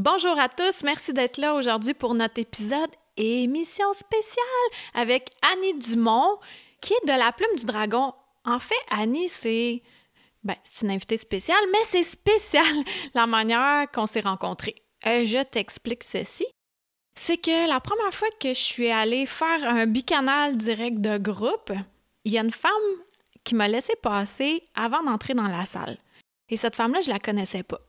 Bonjour à tous, merci d'être là aujourd'hui pour notre épisode émission spéciale avec Annie Dumont, qui est de la plume du dragon. En fait, Annie, c'est ben, une invitée spéciale, mais c'est spécial la manière qu'on s'est rencontrés. Euh, je t'explique ceci. C'est que la première fois que je suis allée faire un bicanal direct de groupe, il y a une femme qui m'a laissé passer avant d'entrer dans la salle. Et cette femme-là, je la connaissais pas.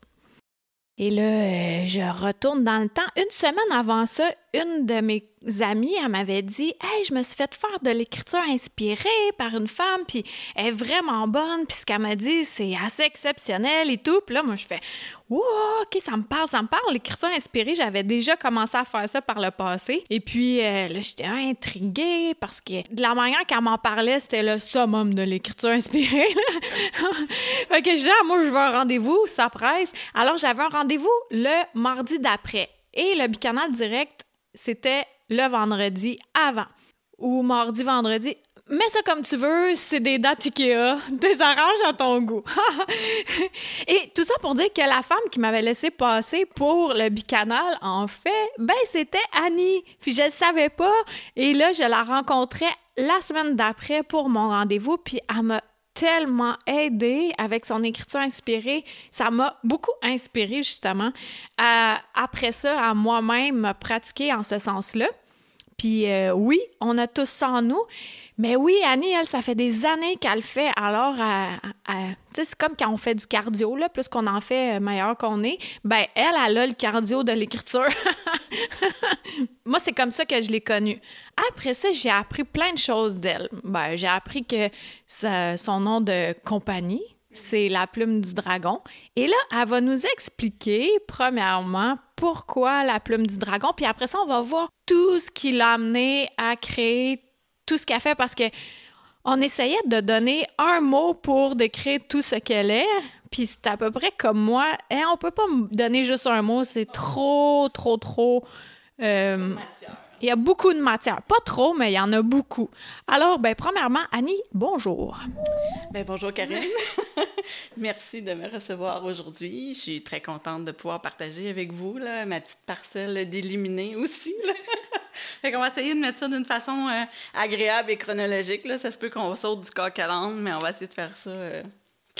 Et là, euh, je retourne dans le temps. Une semaine avant ça, une de mes amies, elle m'avait dit Hey, je me suis fait faire de l'écriture inspirée par une femme, puis elle est vraiment bonne, puis ce qu'elle m'a dit, c'est assez exceptionnel et tout. Puis là, moi, je fais Wow, OK, ça me parle, ça me parle. L'écriture inspirée, j'avais déjà commencé à faire ça par le passé. Et puis euh, là, j'étais intriguée parce que de la manière qu'elle m'en parlait, c'était le summum de l'écriture inspirée. fait que je disais, ah, moi, je veux un rendez-vous, ça presse. Alors, j'avais un rendez-vous le mardi d'après. Et le bicanal direct, c'était le vendredi avant. Ou mardi, vendredi. Mets ça comme tu veux, c'est des dates Ikea. Désarrange à ton goût. Et tout ça pour dire que la femme qui m'avait laissé passer pour le bicanal, en fait, ben c'était Annie. Puis je le savais pas. Et là, je la rencontrais la semaine d'après pour mon rendez-vous. Puis elle m'a tellement aidée avec son écriture inspirée. Ça m'a beaucoup inspiré justement. après ça, à moi-même pratiquer en ce sens-là. Puis euh, oui, on a tous ça en nous. Mais oui, Annie, elle, ça fait des années qu'elle fait. Alors, c'est comme quand on fait du cardio, là, plus qu'on en fait, euh, meilleur qu'on est. Ben, elle, elle a le cardio de l'écriture. Moi, c'est comme ça que je l'ai connue. Après ça, j'ai appris plein de choses d'elle. Ben, j'ai appris que son nom de compagnie, c'est la plume du dragon. Et là, elle va nous expliquer, premièrement, pourquoi la plume du dragon, puis après ça, on va voir tout ce qui l'a amené à créer tout ce qu'elle fait parce que on essayait de donner un mot pour décrire tout ce qu'elle est, puis c'est à peu près comme moi. Et hein, on peut pas me donner juste un mot, c'est trop, trop, trop. Euh, il y a beaucoup de matière. Pas trop, mais il y en a beaucoup. Alors, ben, premièrement, Annie, bonjour. Ben, bonjour, Karine. Merci de me recevoir aujourd'hui. Je suis très contente de pouvoir partager avec vous là, ma petite parcelle d'éliminer aussi. fait qu'on va essayer de mettre ça d'une façon euh, agréable et chronologique. Là. Ça se peut qu'on saute du coq à mais on va essayer de faire ça euh,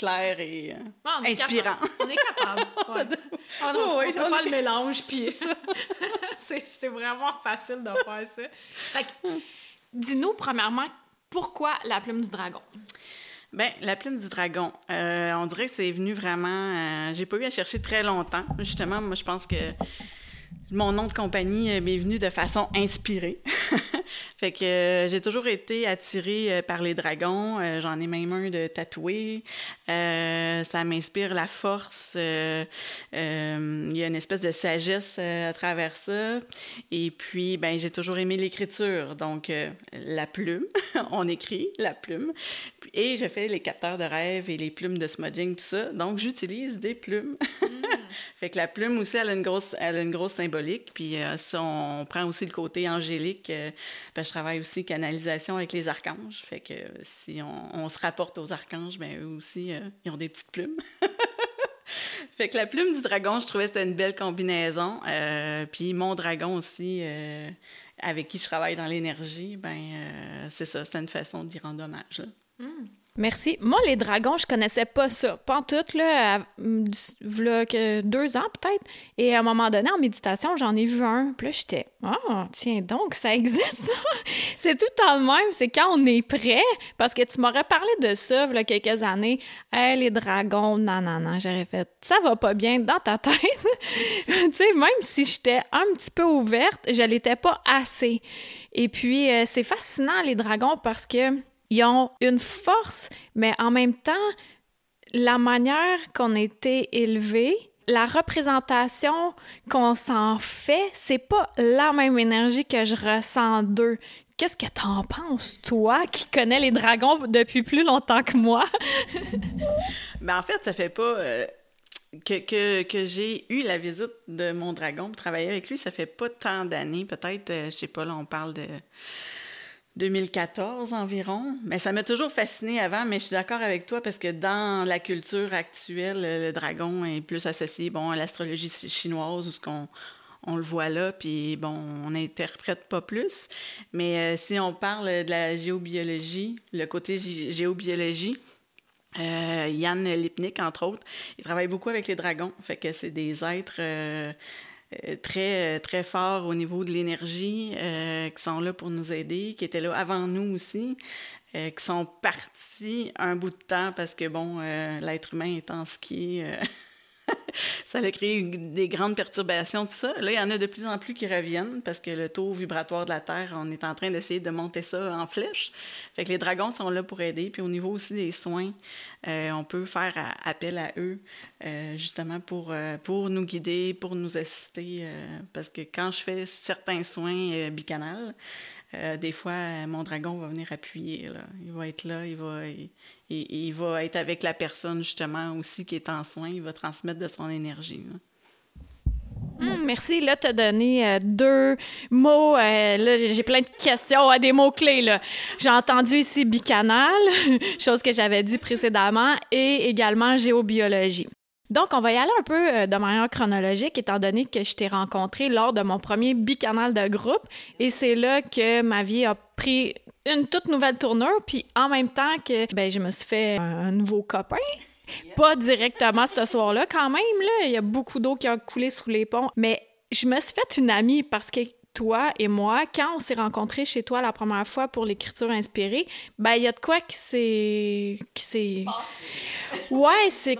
clair et euh, inspirant. On est capable. Ah on, oui, peut faire le mélange, puis c'est vraiment facile de faire ça. Fait dis-nous, premièrement, pourquoi la plume du dragon? Ben, la plume du dragon, on dirait que c'est venu vraiment. j'ai pas eu à chercher très longtemps. Justement, moi, je pense que mon nom de compagnie euh, m'est venu de façon inspirée. fait que euh, j'ai toujours été attirée euh, par les dragons. J'en ai même un de tatoué. ça m'inspire la force. Il y a une espèce de sagesse à travers ça. Et puis, ben, j'ai toujours aimé l'écriture. Donc, la plume, on écrit la plume. Et je fais les capteurs de rêve et les plumes de smudging, tout ça. Donc, j'utilise des plumes. Mm. fait que la plume aussi, elle a une grosse, elle a une grosse symbolique. Puis euh, ça, on prend aussi le côté angélique. Euh, je travaille aussi canalisation avec les archanges. Fait que si on, se rapporte aux archanges, ben eux aussi, euh, ils ont des petites plumes. fait que la plume du dragon, je trouvais que c'était une belle combinaison. puis mon dragon aussi, avec qui je travaille dans l'énergie, ben c'est ça, c'est une façon d'y rendre hommage. Hmm. Merci. Moi, les dragons, je connaissais pas ça. Pas tout, là, que deux ans peut-être. Et à un moment donné, en méditation, j'en ai vu un. Puis là, j'étais, ah, tiens donc, ça existe, c'est tout le temps le même. C'est quand on est prêt. Parce que tu m'aurais parlé de ça, il y a quelques années. Hey, les dragons, non, non, non. J'aurais fait, ça va pas bien dans ta tête. tu sais, même si j'étais un petit peu ouverte, je l'étais pas assez. Et puis, euh, c'est fascinant, les dragons, parce que ils ont une force, mais en même temps, la manière qu'on a été élevé la représentation qu'on s'en fait, c'est pas la même énergie que je ressens d'eux. Qu'est-ce que t'en penses, toi, qui connais les dragons depuis plus longtemps que moi? Mais en fait, ça fait pas... Euh, que, que, j'ai eu la visite de mon dragon pour travailler avec lui, ça fait pas tant d'années, peut-être, euh, je sais pas, là, on parle de 2014 environ. Mais ça m'a toujours fasciné avant, mais je suis d'accord avec toi parce que dans la culture actuelle, le dragon est plus associé bon, à l'astrologie chinoise ou ce qu'on on le voit là, puis bon, on n'interprète pas plus. Mais euh, si on parle de la géobiologie, le côté géobiologie, euh, Yann Lipnik, entre autres, il travaille beaucoup avec les dragons. Fait que c'est des êtres euh, très, très forts au niveau de l'énergie, euh, qui sont là pour nous aider, qui étaient là avant nous aussi, euh, qui sont partis un bout de temps parce que, bon, l'être humain étant ce qui ça a créé des grandes perturbations, tout ça. Là, il y en a de plus en plus qui reviennent parce que le taux vibratoire de la Terre, on est en train d'essayer de monter ça en flèche. Fait que les dragons sont là pour aider. Puis au niveau aussi des soins, euh, on peut faire appel à eux euh, justement pour, euh, pour nous guider, pour nous assister. parce que quand je fais certains soins bicanales, des fois, mon dragon va venir appuyer. Là. Il va être là, il va, il, va être avec la personne justement aussi qui est en soins, il va transmettre de son énergie. Hum, merci. Là, tu as donné euh, deux mots. Euh, là, j'ai plein de questions, à des mots-clés. J'ai entendu ici bicanal, chose que j'avais dit précédemment, et également géobiologie. Donc, on va y aller un peu euh, de manière chronologique, étant donné que je t'ai rencontré lors de mon premier bicanal de groupe. Et c'est là que ma vie a pris une toute nouvelle tournure, puis en même temps que ben, je me suis fait un, nouveau copain. Pas directement ce soir-là, quand même, là, il y a beaucoup d'eau qui a coulé sous les ponts, mais je me suis fait une amie parce que toi et moi, quand on s'est rencontrés chez toi la première fois pour l'écriture inspirée, ben il y a de quoi qui s'est qui s'est Ouais, c'est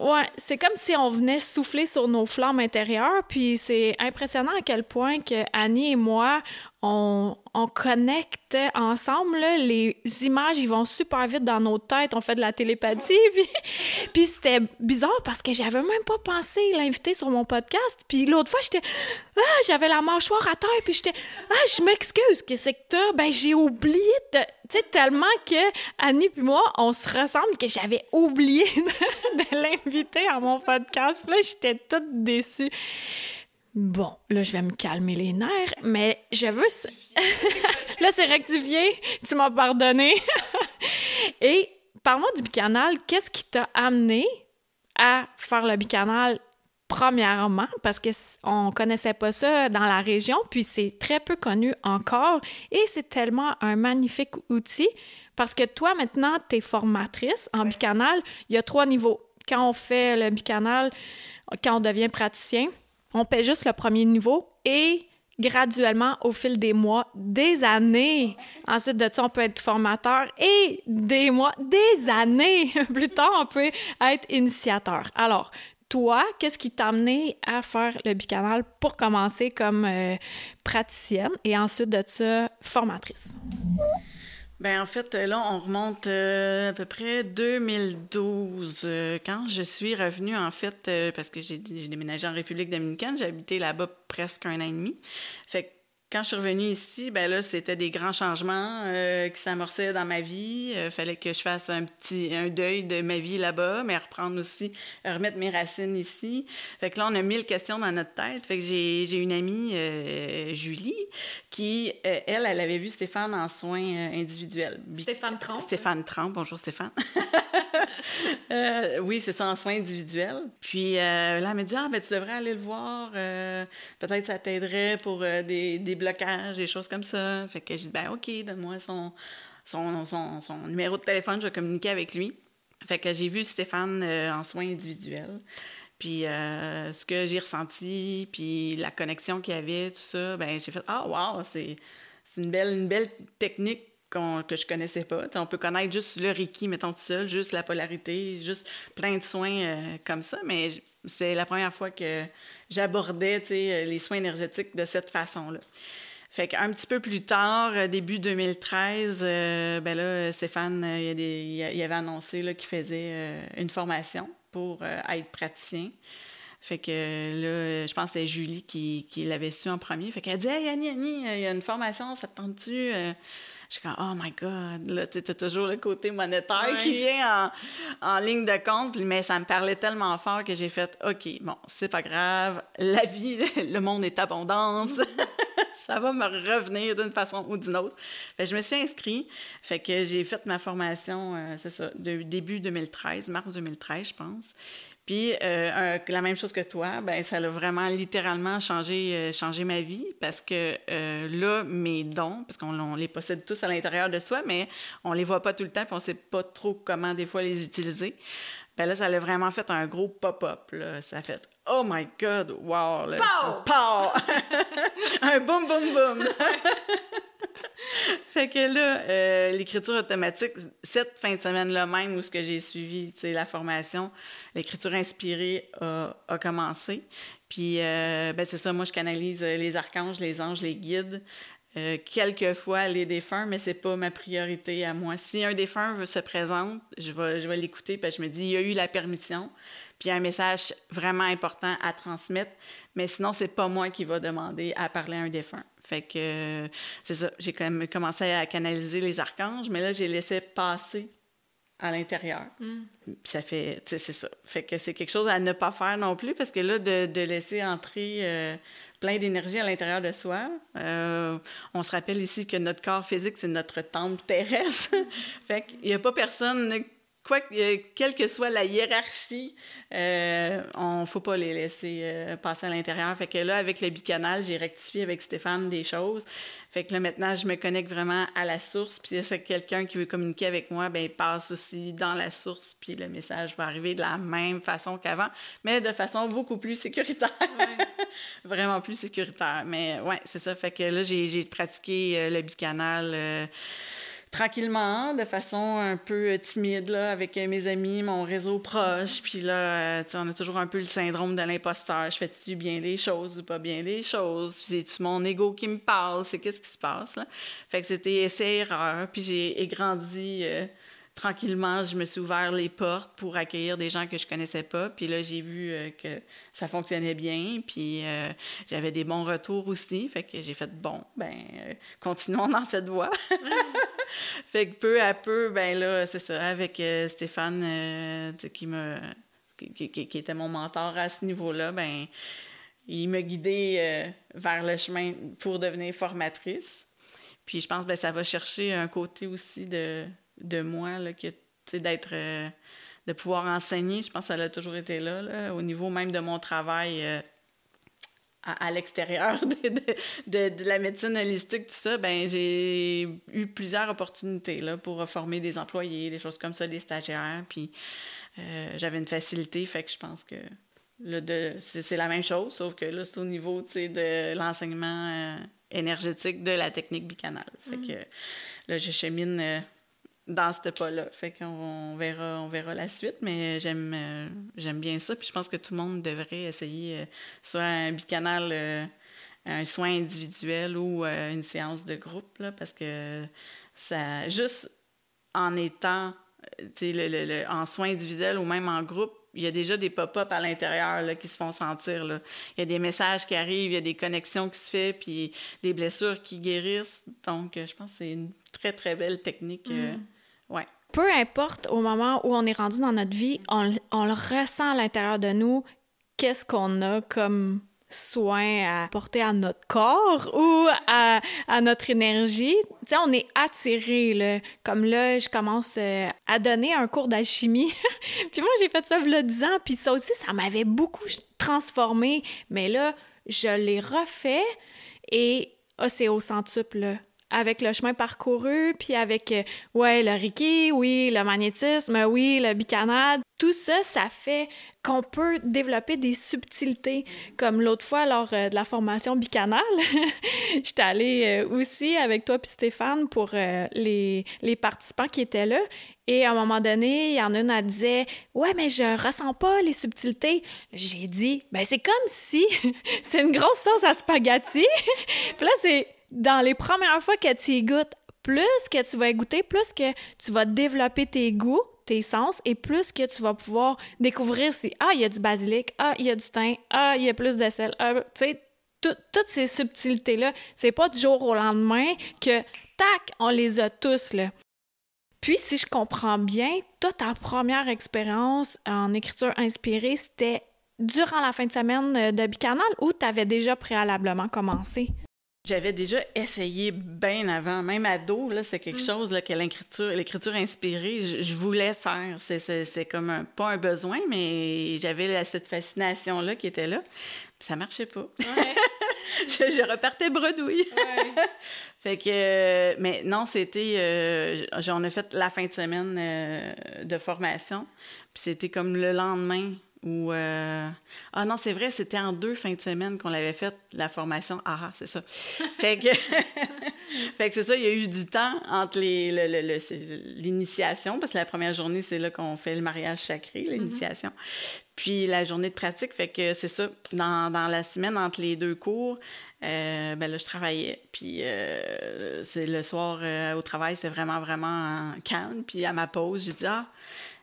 Ouais, c'est comme si on venait souffler sur nos flammes intérieures, puis c'est impressionnant à quel point que Annie et moi, on, on connecte ensemble. Les images, ils vont super vite dans nos têtes. On fait de la télépathie. Puis, c'était bizarre parce que j'avais même pas pensé l'inviter sur mon podcast. Puis l'autre fois, j'étais... Ah, j'avais la mâchoire à terre. Puis j'étais... Ah, je m'excuse. Qu'est-ce que t'as? Ben, j'ai oublié de... Tu sais, tellement que Annie puis moi, on se ressemble que j'avais oublié de, l'inviter à mon podcast. Là, j'étais toute déçue. Bon, là, je vais me calmer les nerfs, mais je veux... là, c'est rectifié. Tu m'as pardonné. Et parle-moi du bicanal. Qu'est-ce qui t'a amené à faire le bicanal premièrement, parce qu'on connaissait pas ça dans la région, puis c'est très peu connu encore, et c'est tellement un magnifique outil, parce que toi, maintenant, tu es formatrice en bicanal. Il y a trois niveaux. Quand on fait le bicanal, quand on devient praticien, on paie juste le premier niveau et graduellement, au fil des mois, des années. Ensuite de ça, on peut être formateur et des mois, des années plus tard, on peut être initiateur. Alors, toi, qu'est-ce qui t'a amené à faire le bicanal pour commencer comme euh, praticienne et ensuite de ça, formatrice? Ben en fait, là, on remonte euh, à peu près 2012, euh, quand je suis revenue, en fait, euh, parce que j'ai déménagé en République dominicaine, j'ai habité là-bas presque un an et demi. Quand je suis revenue ici, ben là, c'était des grands changements euh, qui s'amorçaient dans ma vie. Il euh, fallait que je fasse un petit un deuil de ma vie là-bas, mais reprendre aussi, remettre mes racines ici. Fait que là, on a mille questions dans notre tête. Fait que j'ai une amie, euh, Julie, qui, elle, elle avait vu Stéphane en soins individuels. Stéphane Tramp. Stéphane Tramp, bonjour Stéphane. oui, c'est ça, en soins individuels. Puis là, elle m'a dit, ah, ben tu devrais aller le voir. Peut-être ça t'aiderait pour des, des blocages, des choses comme ça. Fait que j'ai dit, ben OK, donne-moi son, son, son, numéro de téléphone, je vais communiquer avec lui. Fait que j'ai vu Stéphane euh, en soins individuels. Puis euh, ce que j'ai ressenti, puis la connexion qu'il y avait, tout ça, ben j'ai fait Ah, wow, c'est une belle, une belle technique que je connaissais pas. on peut connaître juste le Reiki, mettons tout seul, juste la polarité, juste plein de soins euh, comme ça, mais c'est la première fois que j'abordais les soins énergétiques de cette façon-là. Fait qu'un petit peu plus tard, euh, début 2013, euh, ben là, Stéphane, il, avait annoncé qu'il faisait une formation pour être praticien. Fait que là, je pense que c'est Julie qui, qui l'avait su en premier. Fait qu'elle dit Hey Annie, Annie, il y a une formation, ça te tente-tu? Je suis comme Oh my God, là, tu as toujours le côté monétaire qui vient en, en, ligne de compte. Mais ça me parlait tellement fort que j'ai fait OK, bon, c'est pas grave, la vie, le monde est abondance. ça va me revenir d'une façon ou d'une autre. Fait je me suis inscrite. Fait que j'ai fait ma formation, euh, c'est ça, de début 2013, mars 2013, je pense. Puis euh, la même chose que toi, ben ça a vraiment littéralement changé, euh, changé ma vie parce que euh, là, mes dons, parce qu'on les possède tous à l'intérieur de soi, mais on les voit pas tout le temps, puis on sait pas trop comment des fois les utiliser. Ben là, ça a vraiment fait un gros pop-up. Ça a fait Oh my God, wow! Pow! un boum, boum, boum! fait que là, euh, l'écriture automatique, cette fin de semaine-là même où ce que j'ai suivi la formation, l'écriture inspirée a, commencé. Puis, euh, ben c'est ça, moi, je canalise les archanges, les anges, les guides. Euh, quelquefois les défunts, mais c'est pas ma priorité à moi. Si un défunt se présente, je vais, je vais l'écouter, puis je me dis, il y a eu la permission, puis un message vraiment important à transmettre, mais sinon, c'est pas moi qui va demander à parler à un défunt. Fait que c'est ça, j'ai quand même commencé à canaliser les archanges, mais là, j'ai laissé passer à l'intérieur. Mm. Ça fait, c'est ça. Fait que c'est quelque chose à ne pas faire non plus, parce que là, de, laisser entrer euh, plein d'énergie à l'intérieur de soi, euh, on se rappelle ici que notre corps physique, c'est notre temple terrestre. fait qu'il n'y a pas personne quoi, quelle que soit la hiérarchie, euh, on ne faut pas les laisser euh, passer à l'intérieur. Fait que là, avec le bicanal, j'ai rectifié avec Stéphane des choses. Fait que là, maintenant, je me connecte vraiment à la source. Puis si quelqu'un qui veut communiquer avec moi, ben il passe aussi dans la source. Puis le message va arriver de la même façon qu'avant, mais de façon beaucoup plus sécuritaire. vraiment plus sécuritaire. Mais ouais, c'est ça. Fait que là, j'ai pratiqué euh, le bicanal tranquillement, de façon un peu timide, là, avec mes amis, mon réseau proche. Puis là, euh, on a toujours un peu le syndrome de l'imposteur. Je fais-tu bien les choses ou pas bien les choses? C'est-tu mon ego qui me parle? C'est qu'est-ce qui se passe, là? Fait que c'était essai-erreur. Puis j'ai grandi... Euh, tranquillement, je me suis ouvert les portes pour accueillir des gens que je connaissais pas. Puis là, j'ai vu euh, que ça fonctionnait bien. Puis euh, j'avais des bons retours aussi. Fait que j'ai fait bon, ben euh, continuons dans cette voie. fait que peu à peu, ben là, c'est ça, avec Stéphane qui me qui, qui, était mon mentor à ce niveau-là, ben il m'a guidé vers le chemin pour devenir formatrice. Puis je pense que ben, ça va chercher un côté aussi de de moi, là, que, d'être, euh, de pouvoir enseigner. Je pense que ça a toujours été là, au niveau même de mon travail euh, à, l'extérieur de, de, la médecine holistique, tout ça. Ben, j'ai eu plusieurs opportunités là, pour former des employés, des choses comme ça, des stagiaires. Puis euh, j'avais une facilité, fait que je pense que c'est, la même chose, sauf que là, c'est au niveau de l'enseignement énergétique de la technique bicanale. Fait mm. que là, je chemine dans ce pas-là. Fait qu'on verra, on verra la suite, mais j'aime euh, j'aime bien ça. Puis je pense que tout le monde devrait essayer euh, soit un bicanal, euh, un soin individuel ou une séance de groupe, là, parce que ça juste en étant le, le, le, en soin individuel ou même en groupe, il y a déjà des pop-up à l'intérieur qui se font sentir. Là. Il y a des messages qui arrivent, il y a des connexions qui se font, puis des blessures qui guérissent. Donc, je pense que c'est une très, très belle technique. Mm. Peu importe au moment où on est rendu dans notre vie, on, le ressent à l'intérieur de nous, qu'est-ce qu'on a comme soin à porter à notre corps ou à, notre énergie? Tu sais, on est attiré, là. Comme là, je commence euh, à donner un cours d'alchimie. puis moi, j'ai fait ça a 10 ans, puis ça aussi, ça m'avait beaucoup transformé. Mais là, je l'ai refait et oh, c'est au centuple, avec le chemin parcouru, puis avec, euh, ouais, le Reiki, oui, le magnétisme, oui, le bicanade. Tout ça, ça fait qu'on peut développer des subtilités. Comme l'autre fois, lors euh, de la formation bicanale, j'étais allée euh, aussi avec toi puis Stéphane pour les, les participants qui étaient là. Et à un moment donné, il y en a une, qui disait Ouais, mais je ressens pas les subtilités. J'ai dit Ben, c'est comme si c'est une grosse sauce à spaghetti. puis là, c'est dans les premières fois que tu y plus que tu vas goûter, plus que tu vas développer tes goûts, tes sens et plus que tu vas pouvoir découvrir si, ah, il y a du basilic, ah, il y a du thym, ah, il y a plus de sel. Ah, tu sais, toutes ces subtilités-là, c'est pas du jour au lendemain que, tac, on les a tous, là. Puis, si je comprends bien, toi, ta première expérience en écriture inspirée, c'était durant la fin de semaine euh, de Bicanal ou tu avais déjà préalablement commencé? J'avais déjà essayé bien avant, même ado, là, c'est quelque mm. chose là, que l'écriture, l'écriture inspirée, je, voulais faire. C'est, comme un, pas un besoin, mais j'avais cette fascination-là qui était là. Ça marchait pas. je, repartais bredouille. fait que, mais non, c'était, euh, j'en ai fait la fin de semaine euh, de formation, puis c'était comme le lendemain ou euh, ah non c'est vrai c'était en deux fins de semaine qu'on l'avait fait la formation. Ah, ah c'est ça. Fait que fait que c'est ça il y a eu du temps entre les l'initiation parce que la première journée c'est là qu'on fait le mariage sacré mm-hmm. l'initiation puis la journée de pratique. Fait que c'est ça dans, dans, la semaine entre les deux cours euh, ben là je travaillais puis euh, c'est le soir au travail c'est vraiment vraiment calme puis à ma pause j'ai dit ah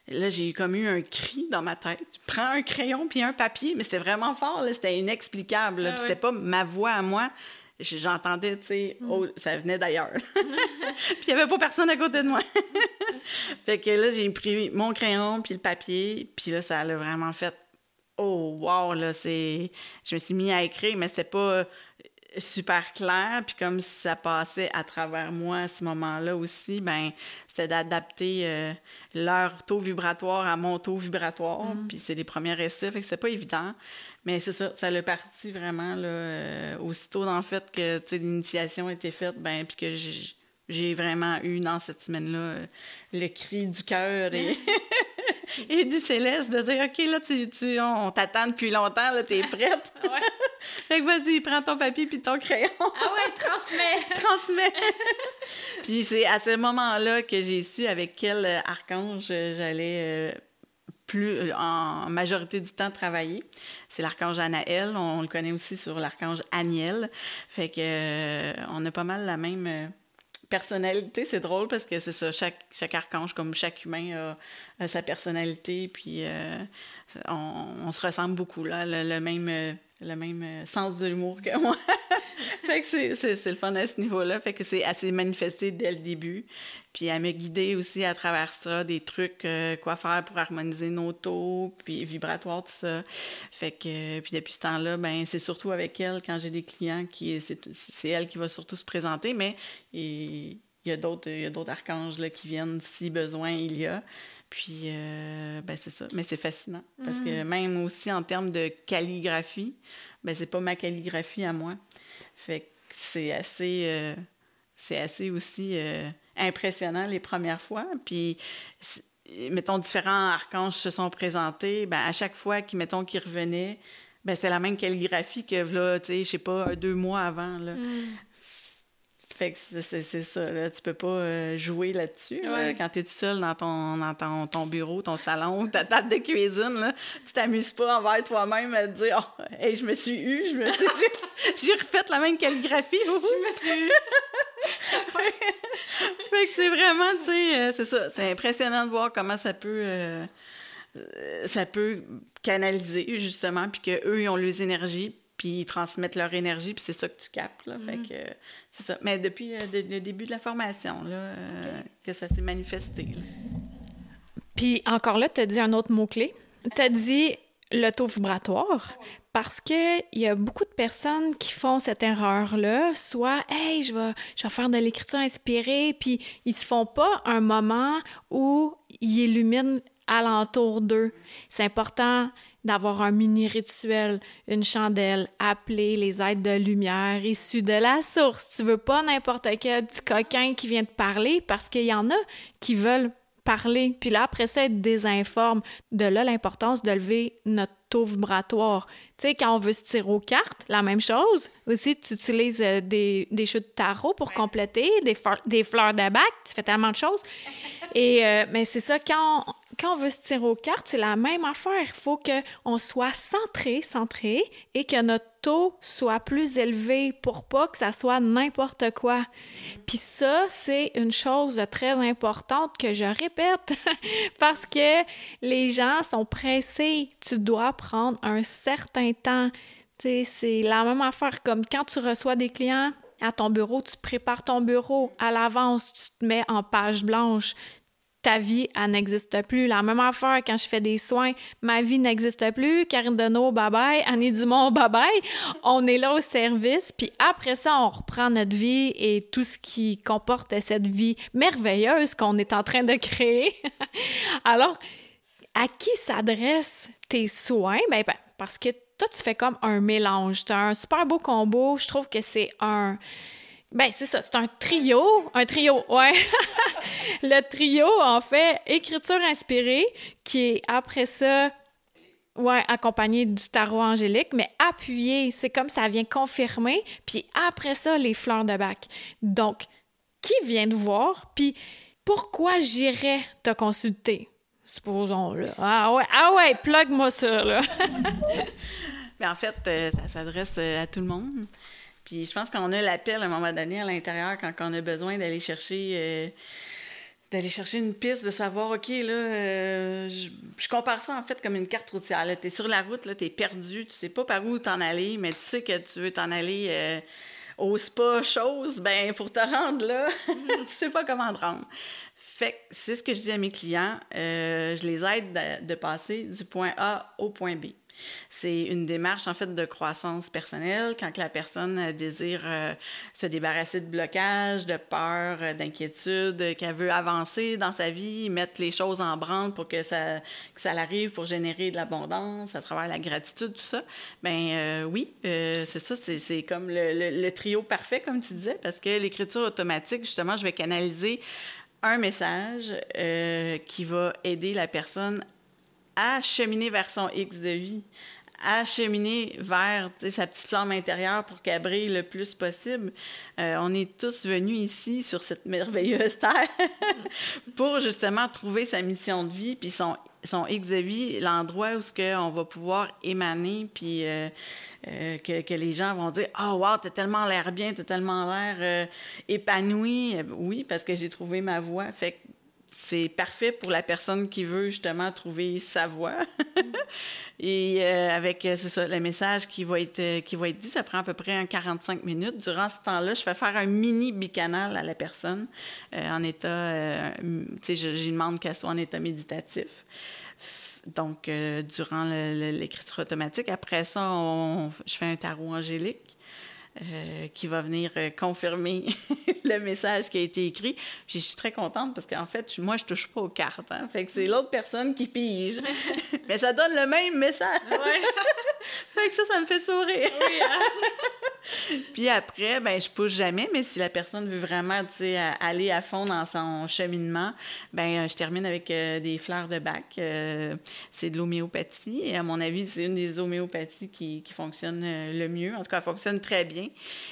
Là, j'ai comme eu un cri dans ma tête. Prends un crayon puis un papier, mais c'était vraiment fort, c'était inexplicable. Ah c'était pas ma voix à moi. J'entendais, tu sais, mm. oh, ça venait d'ailleurs. puis il n'y avait pas personne à côté de moi. fait que là, j'ai pris mon crayon puis le papier, puis là, ça l'a vraiment fait oh wow là c'est je me suis mis à écrire mais c'était pas super clair, puis comme ça passait à travers moi à ce moment-là aussi, ben c'était d'adapter euh, leur taux vibratoire à mon taux vibratoire, mm. puis c'est les premiers essais, fait que c'est pas évident, mais c'est ça, ça l'a parti vraiment, là, euh, aussitôt, en fait, que, l'initiation était faite, ben puis que j'ai vraiment eu dans cette semaine-là euh, le cri du cœur et... et du céleste de dire OK, là, tu, tu on, t'attend depuis longtemps, là, t'es prête. ouais. Fait que vas-y, prends ton papier puis ton crayon. ah ouais, transmets. transmets. puis c'est à ce moment-là que j'ai su avec quel euh, archange j'allais. Euh, plus euh, en majorité du temps travailler. C'est l'archange Anaël, on, le connaît aussi sur l'archange Aniel. Fait que on a pas mal la même personnalité, c'est drôle parce que c'est ça, chaque, chaque archange, comme chaque humain, a, sa personnalité, puis euh, on, se ressemble beaucoup, là, le, même, euh, le même euh, sens de l'humour que moi. fait que c'est, le fun à ce niveau-là, fait que c'est assez manifesté dès le début. Puis elle m'a guidé aussi à travers ça, des trucs, quoi faire pour harmoniser nos taux, puis vibratoire, tout ça. Fait que, puis depuis ce temps-là, ben c'est surtout avec elle, quand j'ai des clients, qui c'est, elle qui va surtout se présenter, mais il y a d'autres, il y a d'autres archanges là, qui viennent si besoin il y a. Puis, euh, ben c'est ça. Mais c'est fascinant. Parce que mm. même aussi en termes de calligraphie, ben c'est pas ma calligraphie à moi. Fait que c'est assez, euh, c'est assez aussi euh, impressionnant les premières fois. Puis, mettons, différents archanges se sont présentés. Ben, à chaque fois qu'ils, mettons, qu'ils revenaient, ben, c'est la même calligraphie que, là, tu sais, je sais pas, deux mois avant, là. Mm. Fait que c'est ça, là. Tu peux pas euh, jouer là-dessus. Quand tu es tout seul dans, ton, dans ton, bureau, ton salon, ta table de cuisine, là, tu t'amuses pas envers toi-même à te dire Oh, hey, je me suis eu, je me suis. J'ai refait la même calligraphie. je me suis eu. fait que c'est vraiment, tu sais, euh, c'est ça. C'est impressionnant de voir comment ça peut. Euh, ça peut canaliser, justement, puis qu'eux, ils ont les énergies puis ils transmettent leur énergie, puis c'est ça que tu captes. Là. Fait que c'est ça. Mais depuis euh, le début de la formation, là, euh, que ça s'est manifesté. Puis encore là, tu as dit un autre mot-clé. Tu as dit l'auto vibratoire parce qu'il y a beaucoup de personnes qui font cette erreur-là, soit Hey, je vais, je vais faire de l'écriture inspirée, puis ils se font pas un moment où ils illuminent alentour d'eux. C'est important d'avoir un mini rituel, une chandelle, appeler les aides de lumière issues de la source. Tu veux pas n'importe quel petit coquin qui vient te parler parce qu'il y en a qui veulent parler. Puis là, après ça, être désinforme. De là, l'importance de lever notre taux vibratoire. Tu sais, quand on veut se tirer aux cartes, la même chose. Aussi, tu utilises euh, des, des chutes de tarot pour compléter, des, des fleurs de bac, tu fais tellement de choses. Et euh, mais c'est ça, quand quand on veut se tirer aux cartes, c'est la même affaire. Il faut qu'on soit centré, centré, et que notre taux soit plus élevé pour pas que ça soit n'importe quoi. Puis ça, c'est une chose très importante que je répète parce que les gens sont pressés. Tu dois prendre un certain temps. c'est la même affaire comme quand tu reçois des clients à ton bureau, tu prépares ton bureau à l'avance, tu te mets en page blanche, ta vie, elle n'existe plus. La même affaire quand je fais des soins, ma vie n'existe plus. Karine Deneau, bye-bye. Annie Dumont, bye-bye. On est là au service, puis après ça, on reprend notre vie et tout ce qui comporte cette vie merveilleuse qu'on est en train de créer. Alors, à qui s'adressent tes soins? Ben, ben, parce que toi, tu fais comme un mélange. Tu as un super beau combo. Je trouve que c'est un ben, c'est ça, c'est un trio. Un trio, ouais. le trio, en fait, écriture inspirée, qui est après ça, ouais, accompagné du tarot angélique, mais appuyé. C'est comme ça vient confirmer. Puis après ça, les fleurs de bac. Donc, qui vient te voir? Puis pourquoi j'irais te consulter? Supposons, là. Ah ouais, ah ouais, plug-moi ça, là. Mais en fait, euh, ça s'adresse euh, à tout le monde. Puis je pense qu'on a l'appel à un moment donné à l'intérieur quand on a besoin d'aller chercher euh, d'aller chercher une piste, de savoir, OK, là, euh, je, compare ça en fait comme une carte routière. Tu es sur la route, tu es perdu, tu sais pas par où t'en aller, mais tu sais que tu veux t'en aller euh, au spa, chose, ben pour te rendre là, tu sais pas comment te rendre. Fait que c'est ce que je dis à mes clients, je les aide de passer du point A au point B. C'est une démarche, en fait, de croissance personnelle quand la personne euh, désire euh, se débarrasser de blocage, de peur, euh, d'inquiétude, qu'elle veut avancer dans sa vie, mettre les choses en branle pour que ça, que ça arrive pour générer de l'abondance à travers la gratitude, tout ça. Ben oui, c'est ça, c'est comme le, le, trio parfait, comme tu disais, parce que l'écriture automatique, justement, je vais canaliser un message qui va aider la personne à cheminer vers son X de vie, à cheminer vers sa petite flamme intérieure pour qu'elle brille le plus possible. Euh, on est tous venus ici sur cette merveilleuse terre pour justement trouver sa mission de vie, puis son, son X de vie, l'endroit où ce on va pouvoir émaner, puis euh, euh, que, que, les gens vont dire « Oh, wow, t'as tellement l'air bien, t'as tellement l'air épanoui. » Oui, parce que j'ai trouvé ma voie. C'est parfait pour la personne qui veut justement trouver sa voix. Et euh, avec, euh, c'est ça, le message qui va, être, euh, qui va être dit, ça prend à peu près 45 minutes. Durant ce temps-là, je fais faire un mini bicanal à la personne en état, tu sais, je, demande qu'elle soit en état méditatif. Donc, durant l'écriture automatique. Après ça, je fais un tarot angélique. Euh, qui va venir euh, confirmer le message qui a été écrit. Puis je suis très contente parce qu'en fait, moi, je touche pas aux cartes. Hein. Fait que c'est l'autre personne qui pige. Mais ça donne le même message. fait que ça, ça me fait sourire. Hein. Puis après, ben je pousse jamais, mais si la personne veut vraiment aller à fond dans son cheminement, ben je termine avec euh, des fleurs de bac. c'est de l'homéopathie. Et à mon avis, c'est une des homéopathies qui, qui fonctionne le mieux. En tout cas, elle fonctionne très bien.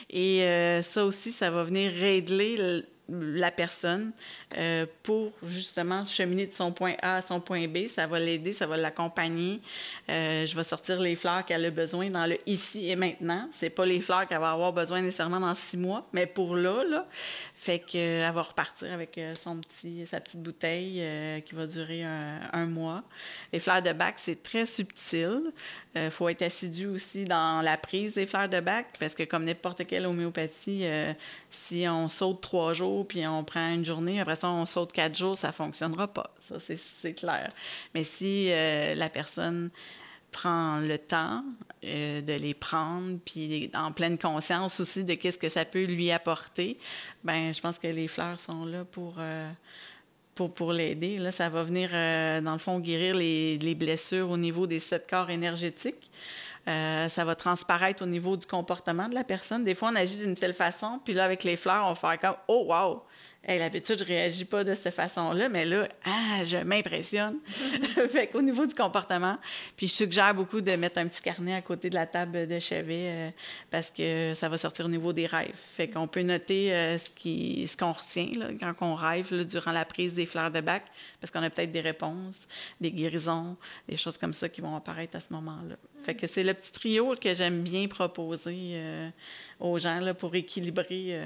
Et euh, ça aussi, ça va venir régler la personne euh, pour justement cheminer de son point A à son point B. Ça va l'aider, ça va l'accompagner. Euh, je vais sortir les fleurs qu'elle a besoin dans le ici et maintenant. C'est pas les fleurs qu'elle va avoir besoin nécessairement dans six mois, mais pour là, là. Fait qu'elle va repartir avec son petit, sa petite bouteille qui va durer un, mois. Les fleurs de bac, c'est très subtil. Il faut être assidu aussi dans la prise des fleurs de bac parce que comme n'importe quelle homéopathie, si on saute trois jours puis on prend une journée, après ça, on saute quatre jours, ça ne fonctionnera pas. Ça, c'est clair. Mais si euh, la personne prend le temps euh, de les prendre, puis en pleine conscience aussi de qu'est-ce que ça peut lui apporter, ben je pense que les fleurs sont là pour... Euh, pour, pour l'aider. Là, ça va venir, dans le fond, guérir les, les, blessures au niveau des sept corps énergétiques. ça va transparaître au niveau du comportement de la personne. Des fois, on agit d'une telle façon, puis là, avec les fleurs, on va faire comme « Oh, wow! Hey, L'habitude, je réagis pas de cette façon-là, mais là, ah, je m'impressionne. fait qu'au niveau du comportement, puis je suggère beaucoup de mettre un petit carnet à côté de la table de chevet euh, parce que ça va sortir au niveau des rêves. Fait qu'on peut noter euh, ce qu'on retient quand on rêve durant la prise des fleurs de bac, parce qu'on a peut-être des réponses, des guérisons, des choses comme ça qui vont apparaître à ce moment-là. Fait que c'est le petit trio que j'aime bien proposer euh, aux gens pour équilibrer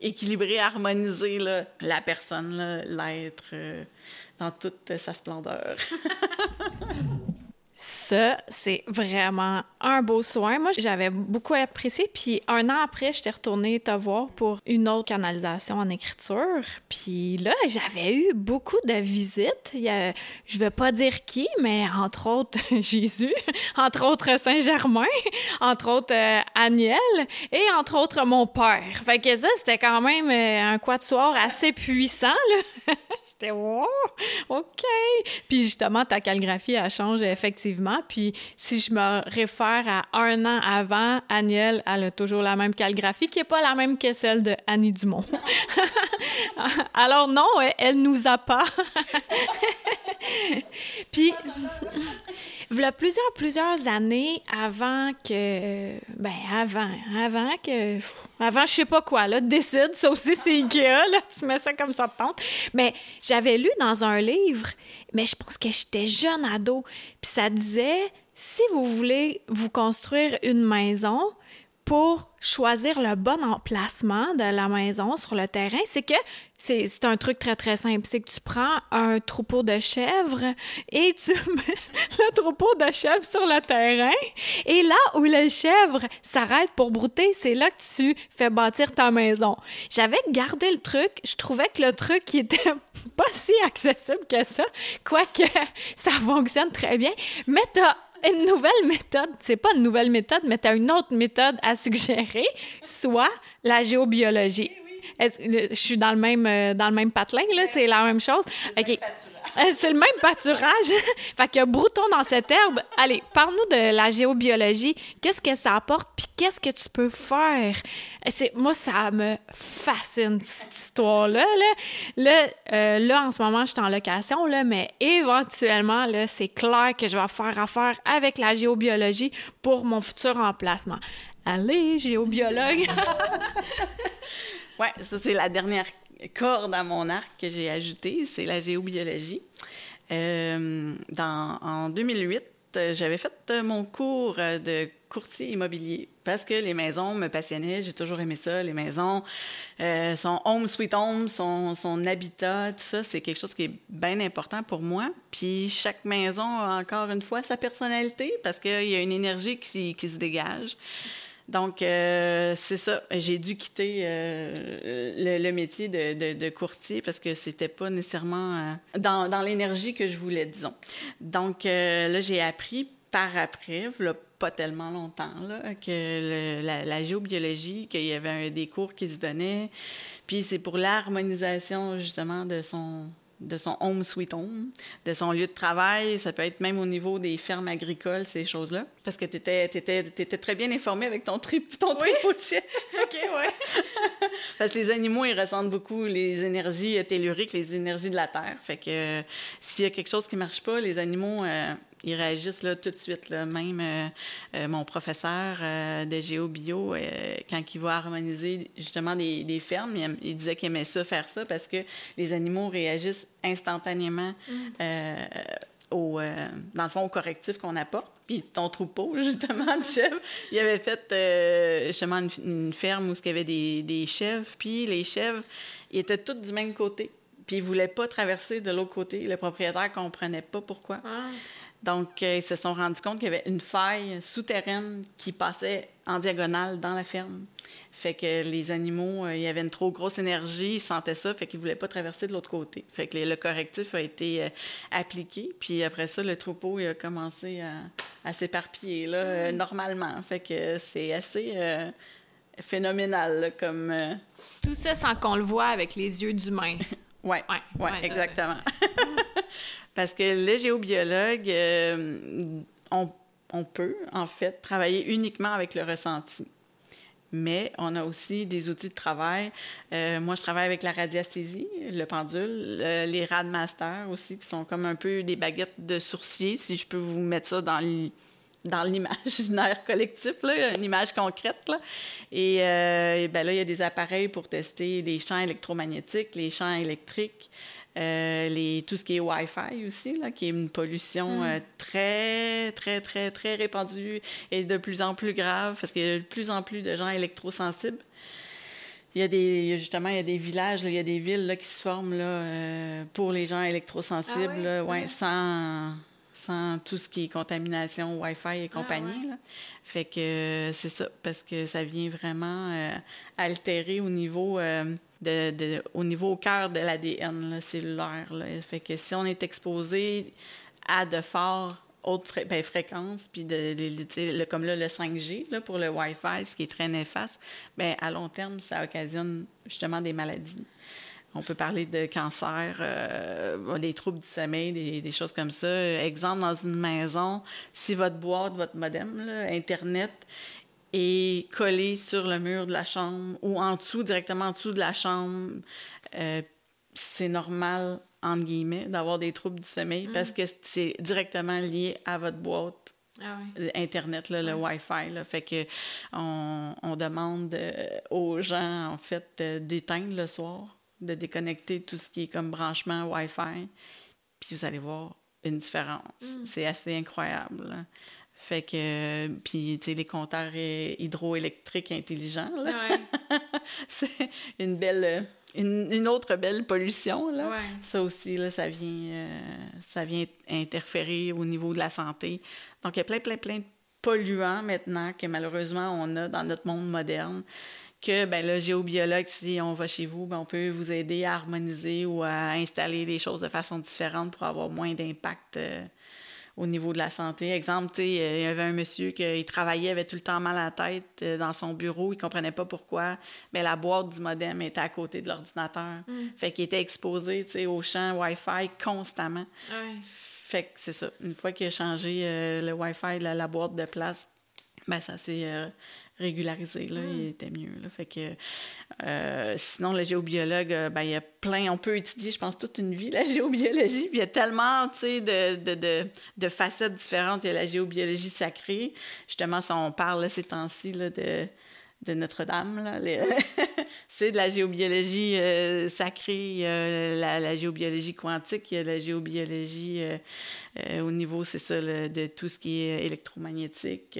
équilibrer, harmoniser la personne, l'être euh, dans toute sa splendeur. Ça, c'est vraiment un beau soin. Moi, j'avais beaucoup apprécié. Puis un an après, j'étais retournée te voir pour une autre canalisation en écriture. Puis là, j'avais eu beaucoup de visites. Je veux pas dire qui, mais entre autres Jésus, entre autres Saint-Germain, entre autres euh, Aniel et entre autres mon père. Fait que ça, c'était quand même euh, un quatuor assez puissant. J'étais wow, OK. Puis justement, ta calligraphie, elle change effectivement. Puis si je me réfère à un an avant, Aniel, elle a toujours la même calligraphie, qui n'est pas la même que celle de Annie Dumont. Alors non, elle, nous a pas. Puis, a plusieurs, plusieurs années avant que. Ben, avant, avant que. Avant, je sais pas quoi, là, décide, ça aussi, c'est Ikea, là, tu mets ça comme ça de tente. Mais j'avais lu dans un livre mais je pense que j'étais jeune ado. Puis ça disait, si vous voulez vous construire une maison, pour choisir le bon emplacement de la maison sur le terrain, c'est que c'est un truc très très simple. C'est que tu prends un troupeau de chèvres et tu mets le troupeau de chèvres sur le terrain. Et là où les chèvres s'arrêtent pour brouter, c'est là que tu fais bâtir ta maison. J'avais gardé le truc. Je trouvais que le truc qui était pas si accessible que ça, quoique ça fonctionne très bien. Mais t'as une nouvelle méthode, c'est pas une nouvelle méthode, mais tu as une autre méthode à suggérer, soit la géobiologie. je suis dans le même euh, dans le même patelin là, c'est la même chose. OK. C'est le même pâturage. fait qu'il y a brouton dans cette herbe. Allez, parle-nous de la géobiologie. Qu'est-ce que ça apporte, puis qu'est-ce que tu peux faire? C'est, moi, ça me fascine, cette histoire-là. Là, euh, là, en ce moment, je suis en location, mais éventuellement, c'est clair que je vais faire affaire avec la géobiologie pour mon futur emplacement. Allez, géobiologue! ouais, ça, c'est la dernière corde à mon arc que j'ai ajouté, c'est la géobiologie. Euh, en 2008, j'avais fait mon cours de courtier immobilier parce que les maisons me passionnaient. J'ai toujours aimé ça. Les maisons, euh, son home sweet home, son, habitat, tout ça, c'est quelque chose qui est bien important pour moi. Puis chaque maison a encore une fois sa personnalité parce qu'il y a une énergie qui se dégage. Donc, euh, c'est ça. J'ai dû quitter euh, le, métier de, courtier parce que c'était pas nécessairement euh, dans, l'énergie que je voulais, disons. Donc, là, j'ai appris par après, pas tellement longtemps, que la, géobiologie, qu'il y avait des cours qui se donnaient. Puis c'est pour l'harmonisation, justement, de son, de son home sweet home, de son lieu de travail. Ça peut être même au niveau des fermes agricoles, ces choses-là. Parce que tu étais, étais, étais, très bien informé avec ton, tri, ton oui. de chien. OK, ouais. Parce que les animaux, ils ressentent beaucoup les énergies telluriques, les énergies de la terre. Fait que euh, s'il y a quelque chose qui marche pas, les animaux, euh, ils réagissent là, tout de suite. Là. Même euh, euh, mon professeur euh, de géo-bio, quand il va harmoniser justement des, fermes, il, disait qu'il aimait ça, faire ça, parce que les animaux réagissent instantanément mm. au, dans le fond, au correctif qu'on apporte. Puis ton troupeau, justement, de chèvres, il avait fait justement une, ferme où il y avait des, des chèvres, puis les chèvres, ils étaient toutes du même côté. Puis ils ne voulaient pas traverser de l'autre côté. Le propriétaire ne comprenait pas pourquoi. Ah. Donc, euh, ils se sont rendus compte qu'il y avait une faille souterraine qui passait en diagonale dans la ferme. Fait que les animaux, euh, il y avait une trop grosse énergie, ils sentaient ça, fait qu'ils ne voulaient pas traverser de l'autre côté. Fait que le correctif a été euh, appliqué, puis après ça, le troupeau il a commencé à, s'éparpiller là, normalement. Fait que c'est assez phénoménal comme... Tout ça sans qu'on le voit avec les yeux d'humain. oui, ouais, ouais, exactement. Parce que les géobiologues, euh, on, peut, en fait, travailler uniquement avec le ressenti. Mais on a aussi des outils de travail. Euh, moi, je travaille avec la radiesthésie, le pendule, les Radmaster aussi, qui sont comme un peu des baguettes de sourcier, si je peux vous mettre ça dans dans l'imaginaire collectif, une image concrète. Et, euh, ben là, il y a des appareils pour tester les champs électromagnétiques, les champs électriques, euh, les, tout ce qui est Wi-Fi aussi, là, qui est une pollution mm. euh, très, très, très, très répandue et de plus en plus grave parce qu'il y a de plus en plus de gens électrosensibles. Il y a des, justement, il y a des villages, il y a des villes là, qui se forment là, euh, pour les gens électrosensibles, ah ouais, sans, sans tout ce qui est contamination, Wi-Fi et ah compagnie. Fait que c'est ça, parce que ça vient vraiment altérer au niveau de, au niveau au cœur de l'ADN cellulaire. Là. Fait que si on est exposé à de fortes hautes ben, fréquences, puis de, comme là, le 5G là, pour le Wi-Fi, ce qui est très néfaste, bien, à long terme, ça occasionne justement des maladies. On peut parler de cancer, euh, des troubles du sommeil, des, choses comme ça. Exemple, dans une maison, si votre boîte, votre modem, Internet, et collé sur le mur de la chambre ou en dessous, directement en dessous de la chambre, euh, c'est normal, entre guillemets, d'avoir des troubles du sommeil mm. parce que c'est directement lié à votre boîte. Ah Internet, le Wi-Fi. Là, fait que on, on demande euh, aux gens, en fait, d'éteindre le soir, de déconnecter tout ce qui est comme branchement Wi-Fi. Puis vous allez voir une différence. Mm. C'est assez incroyable. Fait que, puis, tu sais, les compteurs hydroélectriques intelligents, c'est une belle, une, autre belle pollution, là. Ça aussi, là, ça vient, euh, ça vient interférer au niveau de la santé. Donc, il y a plein, plein, plein de polluants maintenant que malheureusement on a dans notre monde moderne que ben le géobiologue, si on va chez vous, ben, on peut vous aider à harmoniser ou à installer les choses de façon différente pour avoir moins d'impact euh, au niveau de la santé. Exemple, il y avait un monsieur qui travaillait, avait tout le temps mal à la tête euh, dans son bureau, il comprenait pas pourquoi, mais la boîte du modem était à côté de l'ordinateur. Mm. Fait qu'il était exposé, au champ Wi-Fi constamment. Fait que c'est ça. Une fois qu'il a changé euh, le Wi-Fi, la, la, boîte de place, ben ça s'est euh, régularisé, là, il hmm. était mieux. Là. Fait que, euh, sinon, le géobiologue, euh, ben, il y a plein, on peut étudier, je pense, toute une vie, la géobiologie, puis il y a tellement, de, de, de, de, facettes différentes. Il y a la géobiologie sacrée. Justement, si on parle, ces temps-ci, de de Notre-Dame. c'est de la géobiologie euh, sacrée, la, la, géobiologie quantique, il y a la géobiologie au niveau, c'est ça, de tout ce qui est électromagnétique.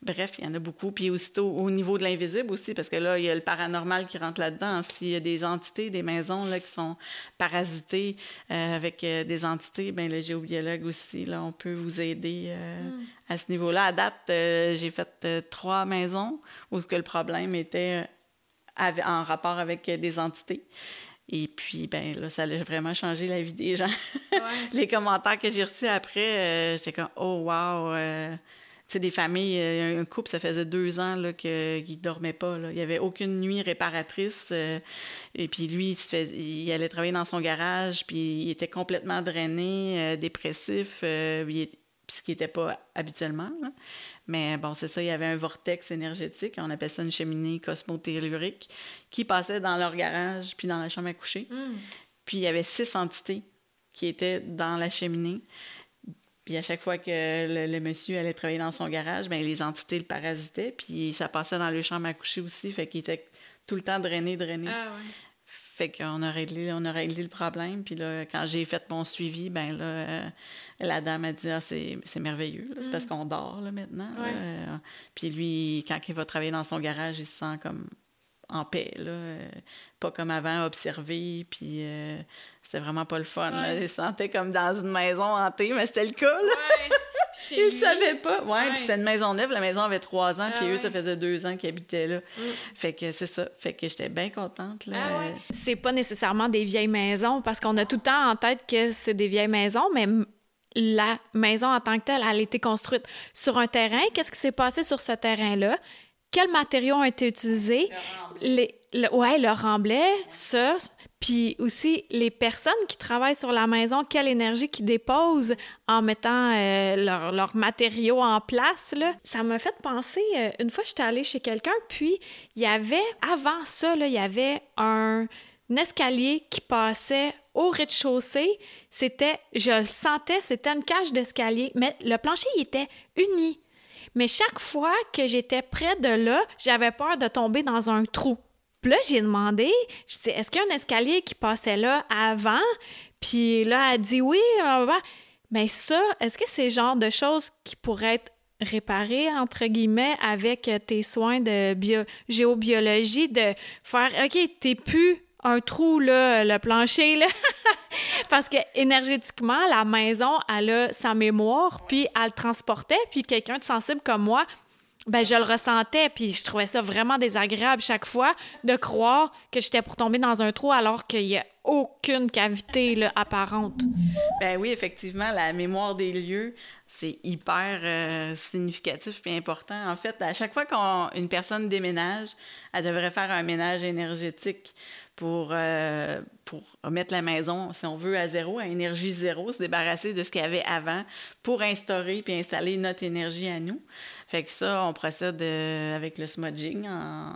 Bref, il y en a beaucoup. Puis aussitôt au niveau de l'invisible aussi, parce que là, il y a le paranormal qui rentre là-dedans. S'il y a des entités, des maisons là, qui sont parasitées euh, avec euh, des entités, bien, le géobiologue aussi, là, on peut vous aider euh, mm. à ce niveau-là. À date, j'ai fait trois maisons où que le problème était en rapport avec des entités. Et puis, ben là, ça a vraiment changé la vie des gens. Les commentaires que j'ai reçus après, j'étais comme « Oh, wow! sais, des familles, euh, un couple, ça faisait deux ans qu'ils ne dormaient pas. Là. Il n'y avait aucune nuit réparatrice. Euh, et puis lui, il, allait travailler dans son garage, puis il était complètement drainé, euh, dépressif, ce qui n'était pas habituellement. Mais bon, c'est ça, il y avait un vortex énergétique, on appelle ça une cheminée cosmotellurique, qui passait dans leur garage, puis dans la chambre à coucher. Hmm. Puis il y avait six entités qui étaient dans la cheminée. Puis à chaque fois que le, monsieur allait travailler dans son garage, bien, les entités le parasitaient. Puis ça passait dans le chambre à coucher aussi. Fait qu'il était tout le temps drainé, drainé. Ah, ouais. Fait qu'on a réglé, on a réglé le problème. Puis là, quand j'ai fait mon suivi, ben là, euh, la dame a dit ah, c'est, merveilleux, c'est parce mm. qu'on dort là, maintenant. puis lui, quand il va travailler dans son garage, il se sent comme en paix, là. Euh, pas comme avant, observé, puis euh, c'était vraiment pas le fun. Il se sentait comme dans une maison hantée, mais c'était le cas, là. Ouais. Ils ne savaient pas. Ouais, puis c'était une maison neuve. La maison avait trois ans, puis ah eux, ça faisait deux ans qu'ils habitaient là. Mm. Fait que c'est ça. Fait que j'étais bien contente. Là. Ah c'est pas nécessairement des vieilles maisons, parce qu'on a tout le temps en tête que c'est des vieilles maisons, mais la maison en tant que telle, elle a été construite sur un terrain. Qu'est-ce qui s'est passé sur ce terrain-là? Quels matériaux ont été utilisés. Les, le, ouais, le remblai, ça. Puis aussi, les personnes qui travaillent sur la maison, quelle énergie qu'ils déposent en mettant euh, leurs matériaux en place. Là. Ça m'a fait penser, euh, une fois j'étais allée chez quelqu'un, puis il y avait, avant ça, il y avait un, un escalier qui passait au rez-de-chaussée. C'était, je le sentais, c'était une cage d'escalier, mais le plancher il était uni. Mais chaque fois que j'étais près de là, j'avais peur de tomber dans un trou. Puis là, j'ai demandé, je dis, est-ce qu'il y a un escalier qui passait là avant? Puis là, elle dit oui. Mais ça, est-ce que c'est le genre de choses qui pourraient être réparées, entre guillemets, avec tes soins de bio géobiologie, de faire, OK, t'es plus un trou, le plancher, là. Parce que énergétiquement, la maison, elle a sa mémoire, puis elle le transportait, puis quelqu'un de sensible comme moi, ben je le ressentais, puis je trouvais ça vraiment désagréable chaque fois de croire que j'étais pour tomber dans un trou alors qu'il y a aucune cavité apparente. Ben oui, effectivement, la mémoire des lieux, c'est hyper euh, significatif et important. En fait, à chaque fois qu'une personne déménage, elle devrait faire un ménage énergétique pour, euh, pour mettre la maison, si on veut, à zéro, à énergie zéro, se débarrasser de ce qu'il y avait avant pour instaurer puis installer notre énergie à nous. Fait que ça, on procède euh, avec le smudging en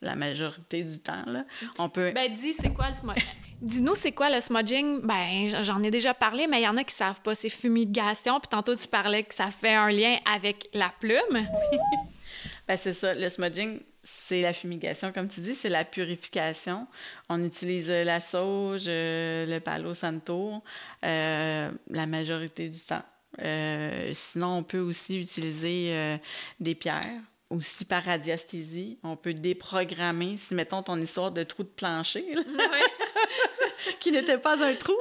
la majorité du temps. Là. On peut... Ben, dis, c'est quoi le smudging? Dis-nous, c'est quoi le smudging? Ben, j'en ai déjà parlé, mais il y en a qui savent pas. C'est fumigation. Puis tantôt, tu parlais que ça fait un lien avec la plume. ben, c'est ça. Le smudging, c'est la fumigation, comme tu dis, c'est la purification. On utilise euh, la sauge, euh, le palo santo, euh, la majorité du temps. sinon, on peut aussi utiliser des pierres, aussi par radiesthésie. On peut déprogrammer, si mettons ton histoire de trou de plancher, qui n'était pas un trou,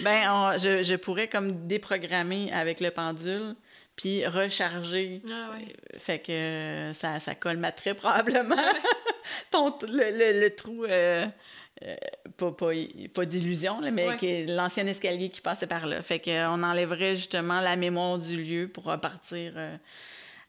ben je, je, pourrais comme déprogrammer avec le pendule puis recharger. Ah fait que ça, ça colmaterait probablement Ton, le, le, trou. Euh, euh, pas, pas, pas d'illusion, mais l'ancien escalier qui passait par là. Fait qu'on enlèverait justement la mémoire du lieu pour repartir euh,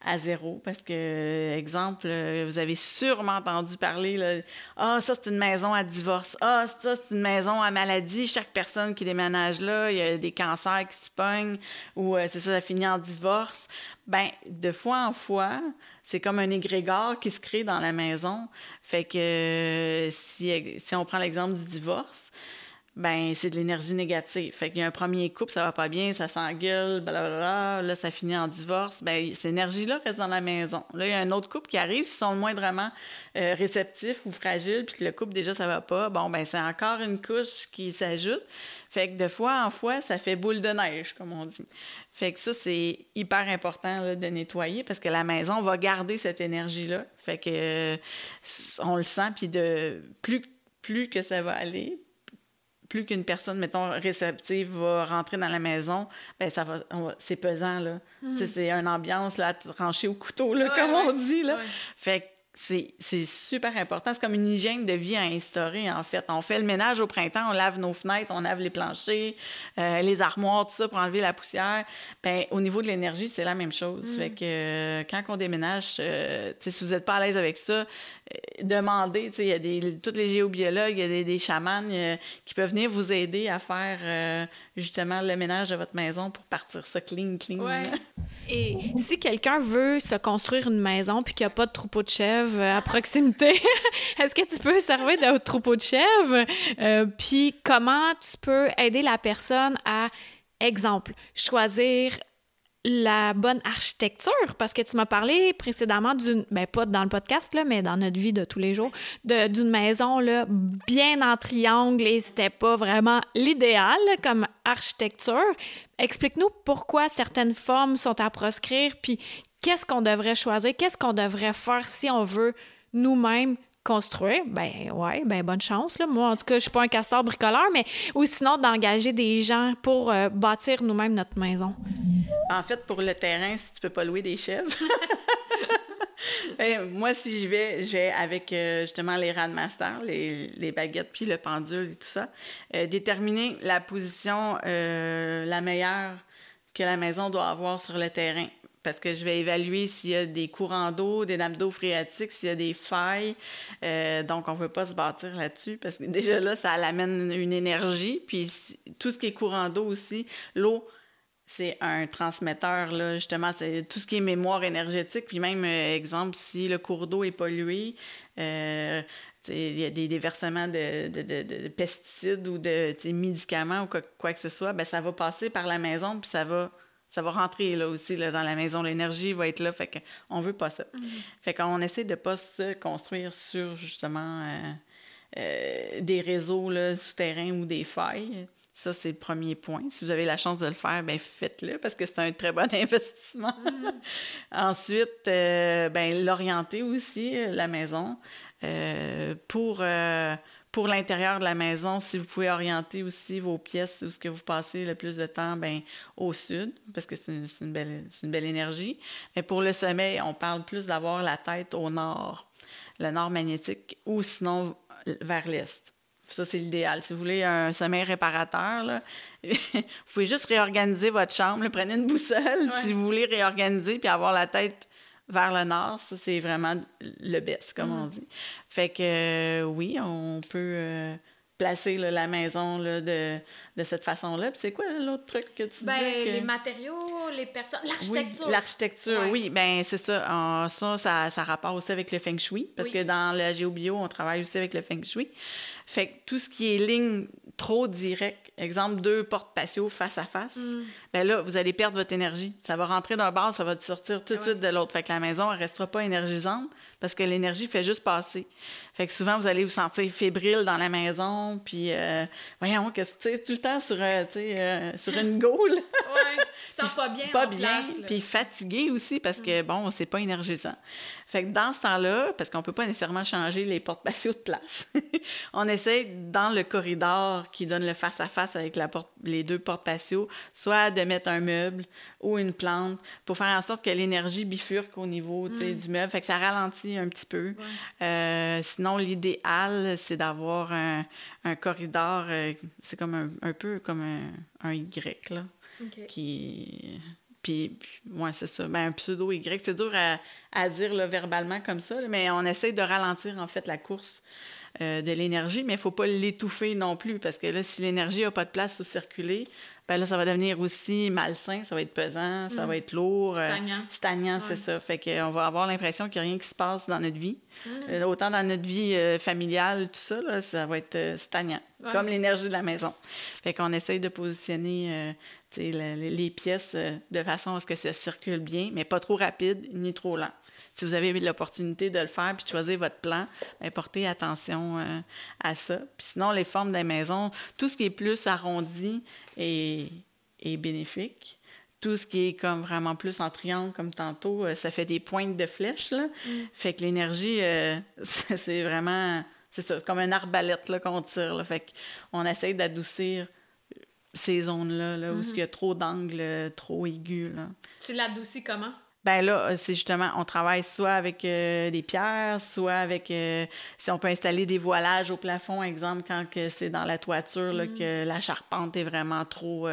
à zéro. Parce que, exemple, euh, vous avez sûrement entendu parler, ah, ça c'est une maison à divorce, ah, ça c'est une maison à maladie. Chaque personne qui déménage là, il y a des cancers qui se pognent ou euh, c'est ça, ça finit en divorce. Ben, de fois en fois, c'est comme un égrégore qui se crée dans la maison. Fait que euh, si on prend l'exemple du divorce, ben c'est de l'énergie négative. Fait qu'il y a un premier couple, ça va pas bien, ça s'engueule, blablabla, là, ça finit en divorce. Ben cette énergie-là reste dans la maison. Là, il y a un autre couple qui arrive, s'ils sont moindrement euh, réceptifs ou fragiles, puis que le couple, déjà, ça va pas, bon, ben c'est encore une couche qui s'ajoute. Fait que de fois en fois, ça fait boule de neige, comme on dit. Fait que ça, c'est hyper important de nettoyer parce que la maison va garder cette énergie-là. Fait que euh, on le sent, puis de plus, plus que ça va aller, plus qu'une personne, mettons, réceptive va rentrer dans la maison, ben ça va, c'est pesant, là. Mm. C'est une ambiance, là, à trancher au couteau, là, comme on dit, là. Fait c'est super important. C'est comme une hygiène de vie à instaurer, en fait. On fait le ménage au printemps, on lave nos fenêtres, on lave les planchers, euh, les armoires, tout ça pour enlever la poussière. Ben, au niveau de l'énergie, c'est la même chose. Mm. Fait que euh, quand on déménage, euh, si vous n'êtes pas à l'aise avec ça, demandez. Il y a des, tous les géobiologues, il y a des, des chamans qui peuvent venir vous aider à faire justement le ménage de votre maison pour partir ça clean, clean. Et si quelqu'un veut se construire une maison puis qu'il n'y a pas de troupeau de chèvres à proximité, est-ce que tu peux servir de troupeau de chèvres? Euh, puis comment tu peux aider la personne à, exemple, choisir la bonne architecture parce que tu m'as parlé précédemment d'une ben pas dans le podcast là mais dans notre vie de tous les jours d'une maison là bien en triangle et c'était pas vraiment l'idéal comme architecture. Explique-nous pourquoi certaines formes sont à proscrire puis qu'est-ce qu'on devrait choisir, qu'est-ce qu'on devrait faire si on veut nous-mêmes construire, ben ouais, ben bonne chance. Là. Moi, en tout cas, je suis pas un castor bricoleur, mais ou sinon d'engager des gens pour euh, bâtir nous-mêmes notre maison. En fait, pour le terrain, si tu peux pas louer des chèvres. Ben, moi, si je vais, je vais avec euh, justement les Radmaster, les, les baguettes, puis le pendule et tout ça, euh, déterminer la position la meilleure que la maison doit avoir sur le terrain parce que je vais évaluer s'il y a des courants d'eau, des nappes d'eau phréatiques, s'il y a des failles. Euh, donc, on ne veut pas se bâtir là-dessus parce que déjà là, ça amène une énergie. Puis tout ce qui est courant d'eau aussi, l'eau, c'est un transmetteur, là, justement, c'est tout ce qui est mémoire énergétique. Puis même, euh, exemple, si le cours d'eau est pollué, euh, il y a des déversements de, de, pesticides ou de médicaments ou quoi, que ce soit, ben ça va passer par la maison, puis ça va ça va rentrer là aussi là, dans la maison. L'énergie va être là. Fait qu'on veut pas ça. Mm-hmm. Fait qu'on essaie de pas se construire sur justement euh, euh, des réseaux là, souterrains ou des failles. Ça, c'est le premier point. Si vous avez la chance de le faire, ben faites-le parce que c'est un très bon investissement. Mm-hmm. Ensuite, euh, ben l'orienter aussi, la maison, pour pour l'intérieur de la maison, si vous pouvez orienter aussi vos pièces où ce que vous passez le plus de temps, ben au sud, parce que c'est une, belle, une belle énergie. Mais pour le sommeil, on parle plus d'avoir la tête au nord, le nord magnétique, ou sinon vers l'est. Ça, c'est l'idéal. Si vous voulez un sommeil réparateur, là, vous pouvez juste réorganiser votre chambre. prenez une boussole si vous voulez réorganiser puis avoir la tête vers le nord, ça, c'est vraiment le best, comme on mm. dit. Fait que euh, oui, on peut euh, placer la maison là, de, de, cette façon-là. Puis c'est quoi l'autre truc que tu ben, disais? Les matériaux, les personnes, l'architecture. Oui, l'architecture, oui. Ben c'est ça. Ah, ça, ça, ça rapporte aussi avec le feng shui, parce que dans le géobio, on travaille aussi avec le feng shui. Fait que tout ce qui est ligne trop directe, exemple deux portes patio face à face, mm. ben là, vous allez perdre votre énergie. Ça va rentrer d'un bar, ça va sortir tout de suite de l'autre. Fait que la maison, elle restera pas énergisante parce que l'énergie fait juste passer. Fait que souvent, vous allez vous sentir fébrile dans la maison, puis euh, voyons, que tu temps sur, euh, euh, sur une gaule. oui, ça pas bien. Pas bien, puis fatigué aussi parce que, bon, c'est pas énergisant. Fait que dans ce temps-là, parce qu'on peut pas nécessairement changer les portes patio de place, on essaie dans le corridor qui donne le face-à-face avec la porte, les deux portes patio, soit de mettre un meuble ou une plante pour faire en sorte que l'énergie bifurque au niveau mm. du meuble. Fait que ça ralentit un petit peu. Euh, sinon, l'idéal, c'est d'avoir un, corridor, euh, c'est comme un, peu comme un, Y, là. Qui. Puis, moi, c'est ça. Ben, un pseudo-Y, c'est dur à, dire verbalement comme ça, mais on essaie de ralentir, en fait, la course euh, de l'énergie, mais il ne faut pas l'étouffer non plus, parce que là, si l'énergie n'a pas de place pour circuler, ben là, ça va devenir aussi malsain, ça va être pesant, ça mm. va être lourd. Euh, stagnant. stagnant, c'est ça. Fait qu'on va avoir l'impression qu'il n'y a rien qui se passe dans notre vie. Mm. Euh, autant dans notre vie euh, familiale, tout ça, là, ça va être stagnant, comme l'énergie de la maison. Fait qu'on essaye de positionner les pièces de façon à ce que ça circule bien, mais pas trop rapide ni trop lent si vous avez l'opportunité de le faire puis de choisir votre plan, ben, portez attention euh, à ça. Puis sinon, les formes des maisons, tout ce qui est plus arrondi est, bénéfique tout ce qui est comme vraiment plus en triangle, comme tantôt, euh, ça fait des pointes de flèches, là. Mm. Fait que l'énergie, euh, c'est vraiment... C'est ça, comme une arbalète, là, qu'on tire, là. Fait qu'on essaye d'adoucir ces zones-là, là, où il y a mm-hmm. trop d'angles trop aigus, là. Tu l'adoucis comment? Ben là, euh, c'est justement, on travaille soit avec euh, des pierres, soit avec, euh, si on peut installer des voilages au plafond, exemple, quand c'est dans la toiture, là, mm. que la charpente est vraiment trop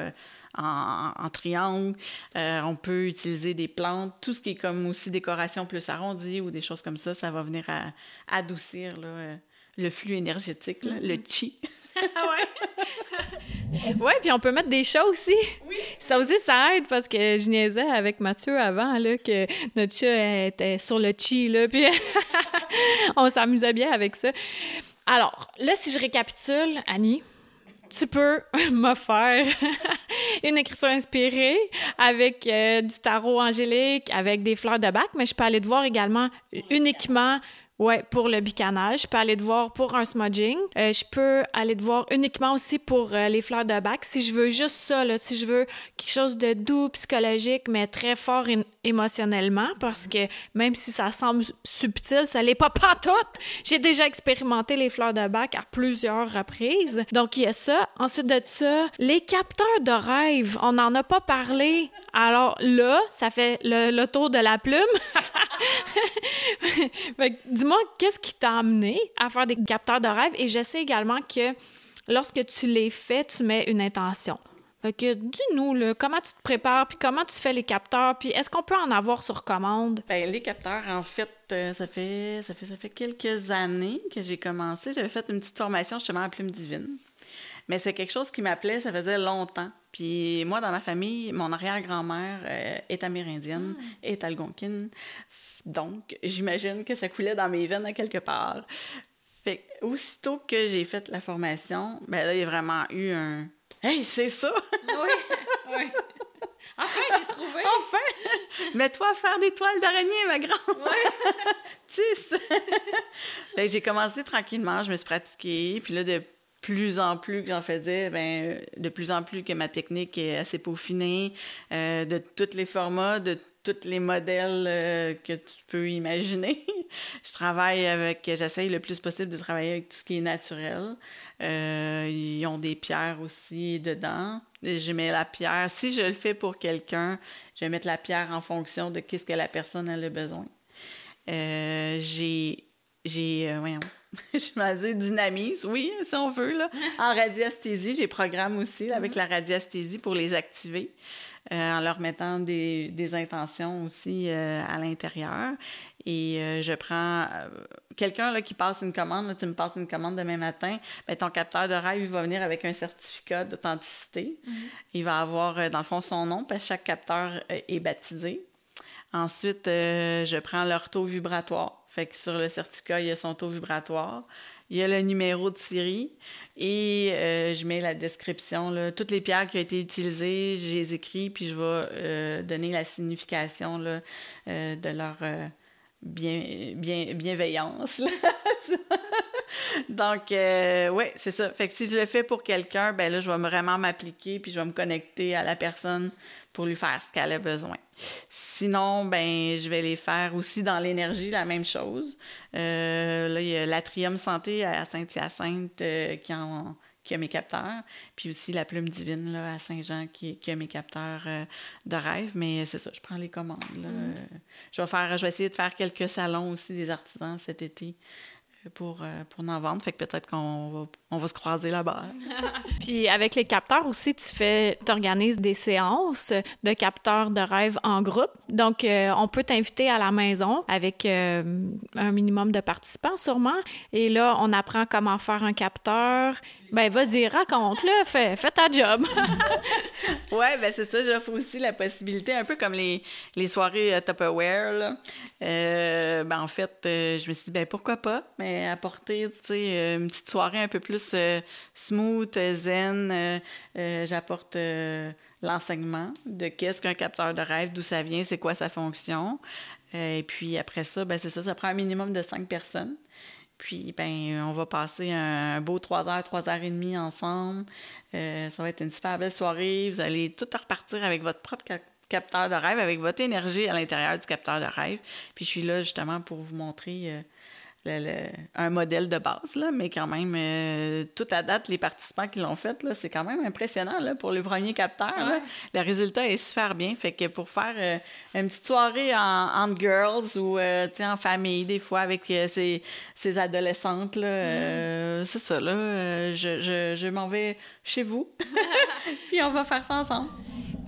en, triangle. on peut utiliser des plantes, tout ce qui est comme aussi décoration plus arrondie ou des choses comme ça, ça va venir à, adoucir le flux énergétique, le mm-hmm. chi. Ah ouais. puis on peut mettre des chats aussi. Oui. Ça aussi, ça aide parce que je niaisais avec Mathieu avant, là, que notre chat était sur le chi, là, puis on s'amusait bien avec ça. Alors, là, si je récapitule, Annie, tu peux me faire une écriture inspirée avec euh, du tarot angélique, avec des fleurs de bac, mais je peux aller te voir également uniquement Ouais, pour le bicanage. Je peux aller te voir pour un smudging. Euh, je peux aller te voir uniquement aussi pour euh, les fleurs de bac. Si je veux juste ça, là, si je veux quelque chose de doux, psychologique, mais très fort émotionnellement, parce que même si ça semble subtil, ça l'est pas pantoute. J'ai déjà expérimenté les fleurs de bac à plusieurs reprises. Donc, il y a ça. Ensuite de ça, les capteurs de rêve. On n'en a pas parlé. Alors là, ça fait le, tour de la plume. dis qu'est-ce qui t'a amené à faire des capteurs de rêve? Et je sais également que lorsque tu les fais, tu mets une intention. Fait que dis-nous, comment tu te prépares, puis comment tu fais les capteurs, puis est-ce qu'on peut en avoir sur commande? Ben, les capteurs, en fait, euh, ça fait, ça fait, ça fait quelques années que j'ai commencé. J'avais fait une petite formation justement à Plume Divine. Mais c'est quelque chose qui m'appelait, ça faisait longtemps. Puis moi, dans ma famille, mon arrière-grand-mère euh, est amérindienne, ah. est algonquine. Donc, j'imagine que ça coulait dans mes veines à quelque part. Fait aussitôt que j'ai fait la formation, ben là, il y a vraiment eu un Hey, c'est ça! oui, oui. Enfin, j'ai trouvé! Enfin! Mets-toi à faire des toiles d'araignée, ma grande! Oui! Tisse! j'ai commencé tranquillement, je me suis pratiquée, puis là, de plus en plus que j'en faisais, ben, de plus en plus que ma technique est assez peaufinée, euh, de tous les formats, de tous les modèles euh, que tu peux imaginer. je travaille avec, j'essaye le plus possible de travailler avec tout ce qui est naturel. Euh, ils ont des pierres aussi dedans. Je mets la pierre. Si je le fais pour quelqu'un, je vais mettre la pierre en fonction de qu'est-ce que la personne a le besoin. Euh, j'ai, j'ai, voyons, je m'en dis dynamise, oui, si on veut, là. En radiesthésie, j'ai programme aussi avec mm-hmm. la radiesthésie pour les activer. Euh, en leur mettant des, des intentions aussi euh, à l'intérieur. Et euh, je prends quelqu'un qui passe une commande, tu me passes une commande demain matin, bien, ton capteur de rêve va venir avec un certificat d'authenticité. Mm-hmm. Il va avoir, dans le fond, son nom, parce que chaque capteur est baptisé. Ensuite, je prends leur taux vibratoire. Fait que sur le certificat, il y a son taux vibratoire. Il y a le numéro de série et euh, je mets la description. Là. Toutes les pierres qui ont été utilisées, je les écris, puis je vais euh, donner la signification là, euh, de leur bien, bien, bienveillance. Donc, oui, c'est ça. Fait que si je le fais pour quelqu'un, ben là, je vais vraiment m'appliquer, puis je vais me connecter à la personne pour lui faire ce qu'elle a besoin. Sinon, ben, je vais les faire aussi dans l'énergie, la même chose. Euh, là, il y a l'Atrium Santé à Saint-Hyacinthe euh, qui, qui a mes capteurs, puis aussi la Plume Divine là, à Saint-Jean qui, qui, a mes capteurs euh, de rêve. Mais c'est ça, je prends les commandes. Mm. Je, vais faire, je vais essayer de faire quelques salons aussi des artisans cet été pour, euh, pour en vendre. Fait que peut-être qu'on va, on va se croiser là-bas. Puis avec les capteurs aussi, tu fais, organises des séances de capteurs de rêve en groupe. Donc, euh, on peut t'inviter à la maison avec euh, un minimum de participants sûrement. Et là, on apprend comment faire un capteur. Ben, vas-y, raconte-le, fais, fais ta job. ouais, ben c'est ça. J'offre aussi la possibilité, un peu comme les, les soirées Tupperware. Là. ben, en fait, je me suis dit, ben pourquoi pas? Mais apporter euh, une petite soirée un peu plus euh, smooth, zen. Euh, j'apporte l'enseignement de qu'est-ce qu'un capteur de rêve, d'où ça vient, c'est quoi sa fonction. et puis après ça, ben c'est ça, ça prend un minimum de cinq personnes. Puis, ben, on va passer un, beau trois heures, trois heures et demie ensemble. ça va être une super belle soirée. Vous allez tout repartir avec votre propre capteur de rêve, avec votre énergie à l'intérieur du capteur de rêve. Puis, je suis là justement pour vous montrer un modèle de base, là, mais quand même, euh, toute la date, les participants qui l'ont fait, c'est quand même impressionnant là, pour le premier capteur. Le résultat est super bien. Fait que pour faire euh, une petite soirée en, girls ou euh, en famille, des fois, avec ces, ces, adolescentes, là, mm. c'est ça, là, je, je, je m'en vais chez vous, puis on va faire ça ensemble.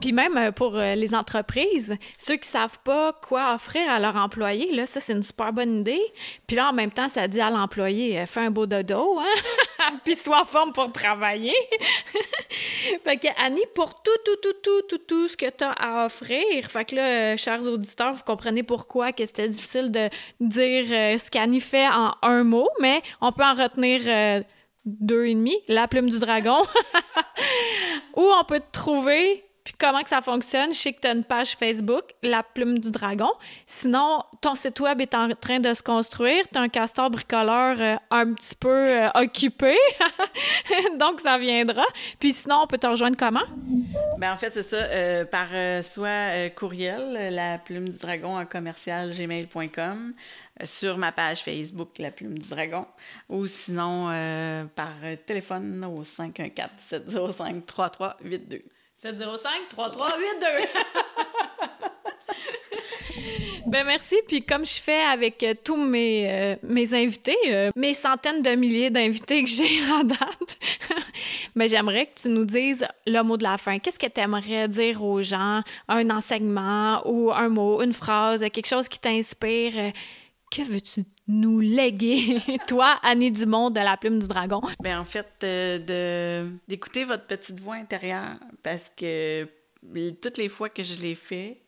Puis même euh, pour euh, les entreprises, ceux qui savent pas quoi offrir à leurs employés, là, ça, c'est une super bonne idée. Puis là, en même temps, ça dit à l'employé, euh, fais un beau dodo, hein? puis sois en forme pour travailler. fait que, Annie, pour tout, tout, tout, tout, tout, tout ce que tu as à offrir, fait que là, chers auditeurs, vous comprenez pourquoi que c'était difficile de dire ce qu'Annie fait en un mot, mais on peut en retenir deux et demi, la plume du dragon. Ou on peut trouver puis comment ça fonctionne? Je que tu une page Facebook, La Plume du Dragon. Sinon, ton site web est en train de se construire. Tu un castor bricoleur euh, un petit peu euh, occupé. Donc, ça viendra. Puis sinon, on peut te rejoindre comment? Bien, en fait, c'est ça. Euh, par soit courriel, La Plume du Dragon en commercial gmail.com sur ma page Facebook La Plume du Dragon ou sinon par téléphone au 514 705 3382. 705-3382. ben merci. Puis comme je fais avec euh, tous mes, euh, mes invités, euh, mes centaines de milliers d'invités que j'ai en date, Mais j'aimerais que tu nous dises le mot de la fin. Qu'est-ce que tu aimerais dire aux gens? Un enseignement ou un mot, une phrase, quelque chose qui t'inspire? Que veux-tu nous léguer, toi, Annie Dumont de la Plume du Dragon? Bien, en fait, euh, d'écouter votre petite voix intérieure parce que toutes les fois que je l'ai fait,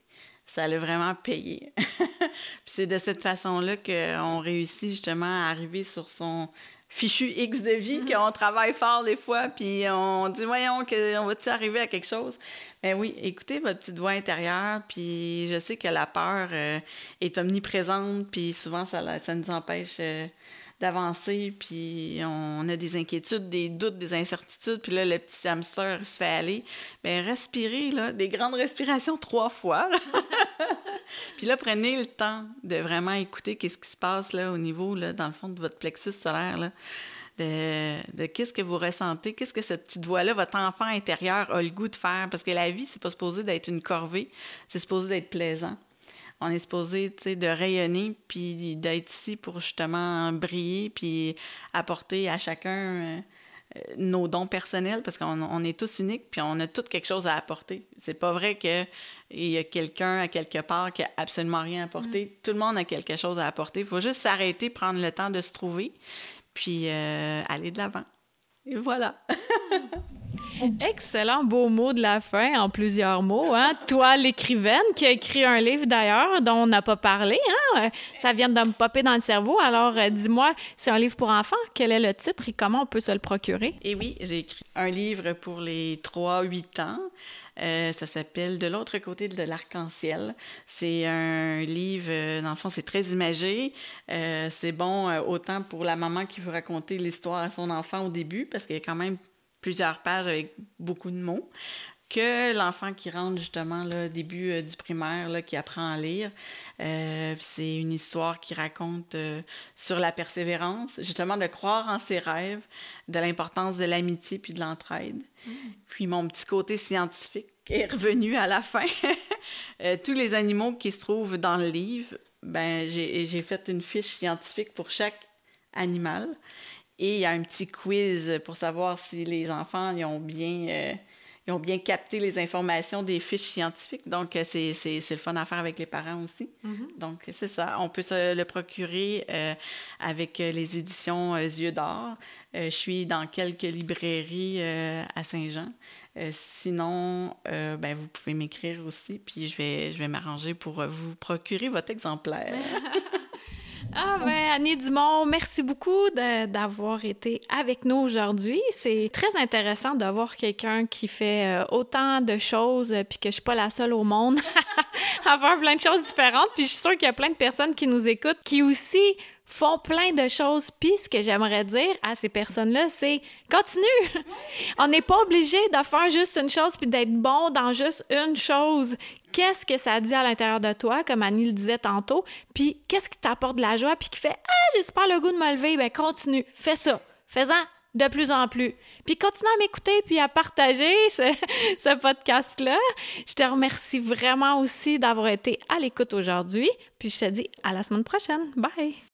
ça l'a vraiment payé. Puis c'est de cette façon-là qu'on réussit justement à arriver sur son fichu X de vie, mm-hmm. qu'on travaille fort des fois, puis on dit, voyons, on va-tu arriver à quelque chose? Ben oui, écoutez votre petite voix intérieure, puis je sais que la peur euh, est omniprésente, puis souvent, ça, ça nous empêche euh, d'avancer, puis on a des inquiétudes, des doutes, des incertitudes, puis là, le petit hamster se fait aller. Bien, respirez, là, des grandes respirations trois fois. puis là, prenez le temps de vraiment écouter qu'est-ce qui se passe, là, au niveau, là, dans le fond de votre plexus solaire. De, qu'est-ce que vous ressentez, qu'est-ce que cette petite voix-là, votre enfant intérieur a le goût de faire? Parce que la vie, c'est pas supposé d'être une corvée, c'est supposé d'être plaisant on est supposé de rayonner puis d'être ici pour justement briller puis apporter à chacun euh, nos dons personnels parce qu'on est tous uniques puis on a tous quelque chose à apporter. C'est pas vrai qu'il y a quelqu'un à quelque part qui a absolument rien à apporter. Mm. Tout le monde a quelque chose à apporter. Il faut juste s'arrêter, prendre le temps de se trouver puis euh, aller de l'avant. Et voilà. Excellent beau mot de la fin en plusieurs mots. Hein? Toi, l'écrivaine, qui a écrit un livre d'ailleurs dont on n'a pas parlé. Hein? Ça vient de me popper dans le cerveau. Alors, euh, dis-moi, c'est un livre pour enfants? Quel est le titre et comment on peut se le procurer? Eh oui, j'ai écrit un livre pour les 3-8 ans. Euh, ça s'appelle De l'autre côté de l'arc-en-ciel. C'est un livre, euh, dans le fond, c'est très imagé. c'est bon autant pour la maman qui veut raconter l'histoire à son enfant au début, parce qu'il y a quand même plusieurs pages avec beaucoup de mots, que l'enfant qui rentre justement là, début euh, du primaire, là, qui apprend à lire. Euh, c'est une histoire qui raconte euh, sur la persévérance, justement de croire en ses rêves, de l'importance de l'amitié puis de l'entraide. Mm. Puis mon petit côté scientifique est revenu à la fin. tous les animaux qui se trouvent dans le livre, ben, j'ai fait une fiche scientifique pour chaque animal. Et il y a un petit quiz pour savoir si les enfants ils ont bien, euh, ont bien capté les informations des fiches scientifiques. Donc, euh, c'est, le fun à faire avec les parents aussi. Mm-hmm. Donc, c'est ça. On peut se le procurer euh, avec les éditions Yeux d'or. je suis dans quelques librairies à Saint-Jean. sinon, ben, vous pouvez m'écrire aussi, puis je vais, je vais m'arranger pour vous procurer votre exemplaire. Ah ben, Annie Dumont, merci beaucoup d'avoir été avec nous aujourd'hui. C'est très intéressant d'avoir quelqu'un qui fait euh, autant de choses, euh, puis que je suis pas la seule au monde à faire plein de choses différentes. Puis je suis sûre qu'il y a plein de personnes qui nous écoutent qui aussi font plein de choses. Puis ce que j'aimerais dire à ces personnes-là, c'est continue. On n'est pas obligé de faire juste une chose puis d'être bon dans juste une chose. Qu'est-ce que ça dit à l'intérieur de toi, comme Annie le disait tantôt, puis qu'est-ce qui t'apporte de la joie puis qui fait ah j'ai super le goût de me lever, ben continue, fais ça, fais-en de plus en plus. Puis continue à m'écouter puis à partager ce, ce podcast-là. Je te remercie vraiment aussi d'avoir été à l'écoute aujourd'hui. Puis je te dis à la semaine prochaine. Bye!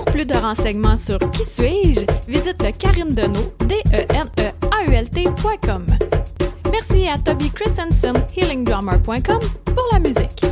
plus de renseignements sur Qui suis-je, visite le Karine Deneau, d e n e a u l Merci à Toby Christensen, healingdrummer.com, pour la musique.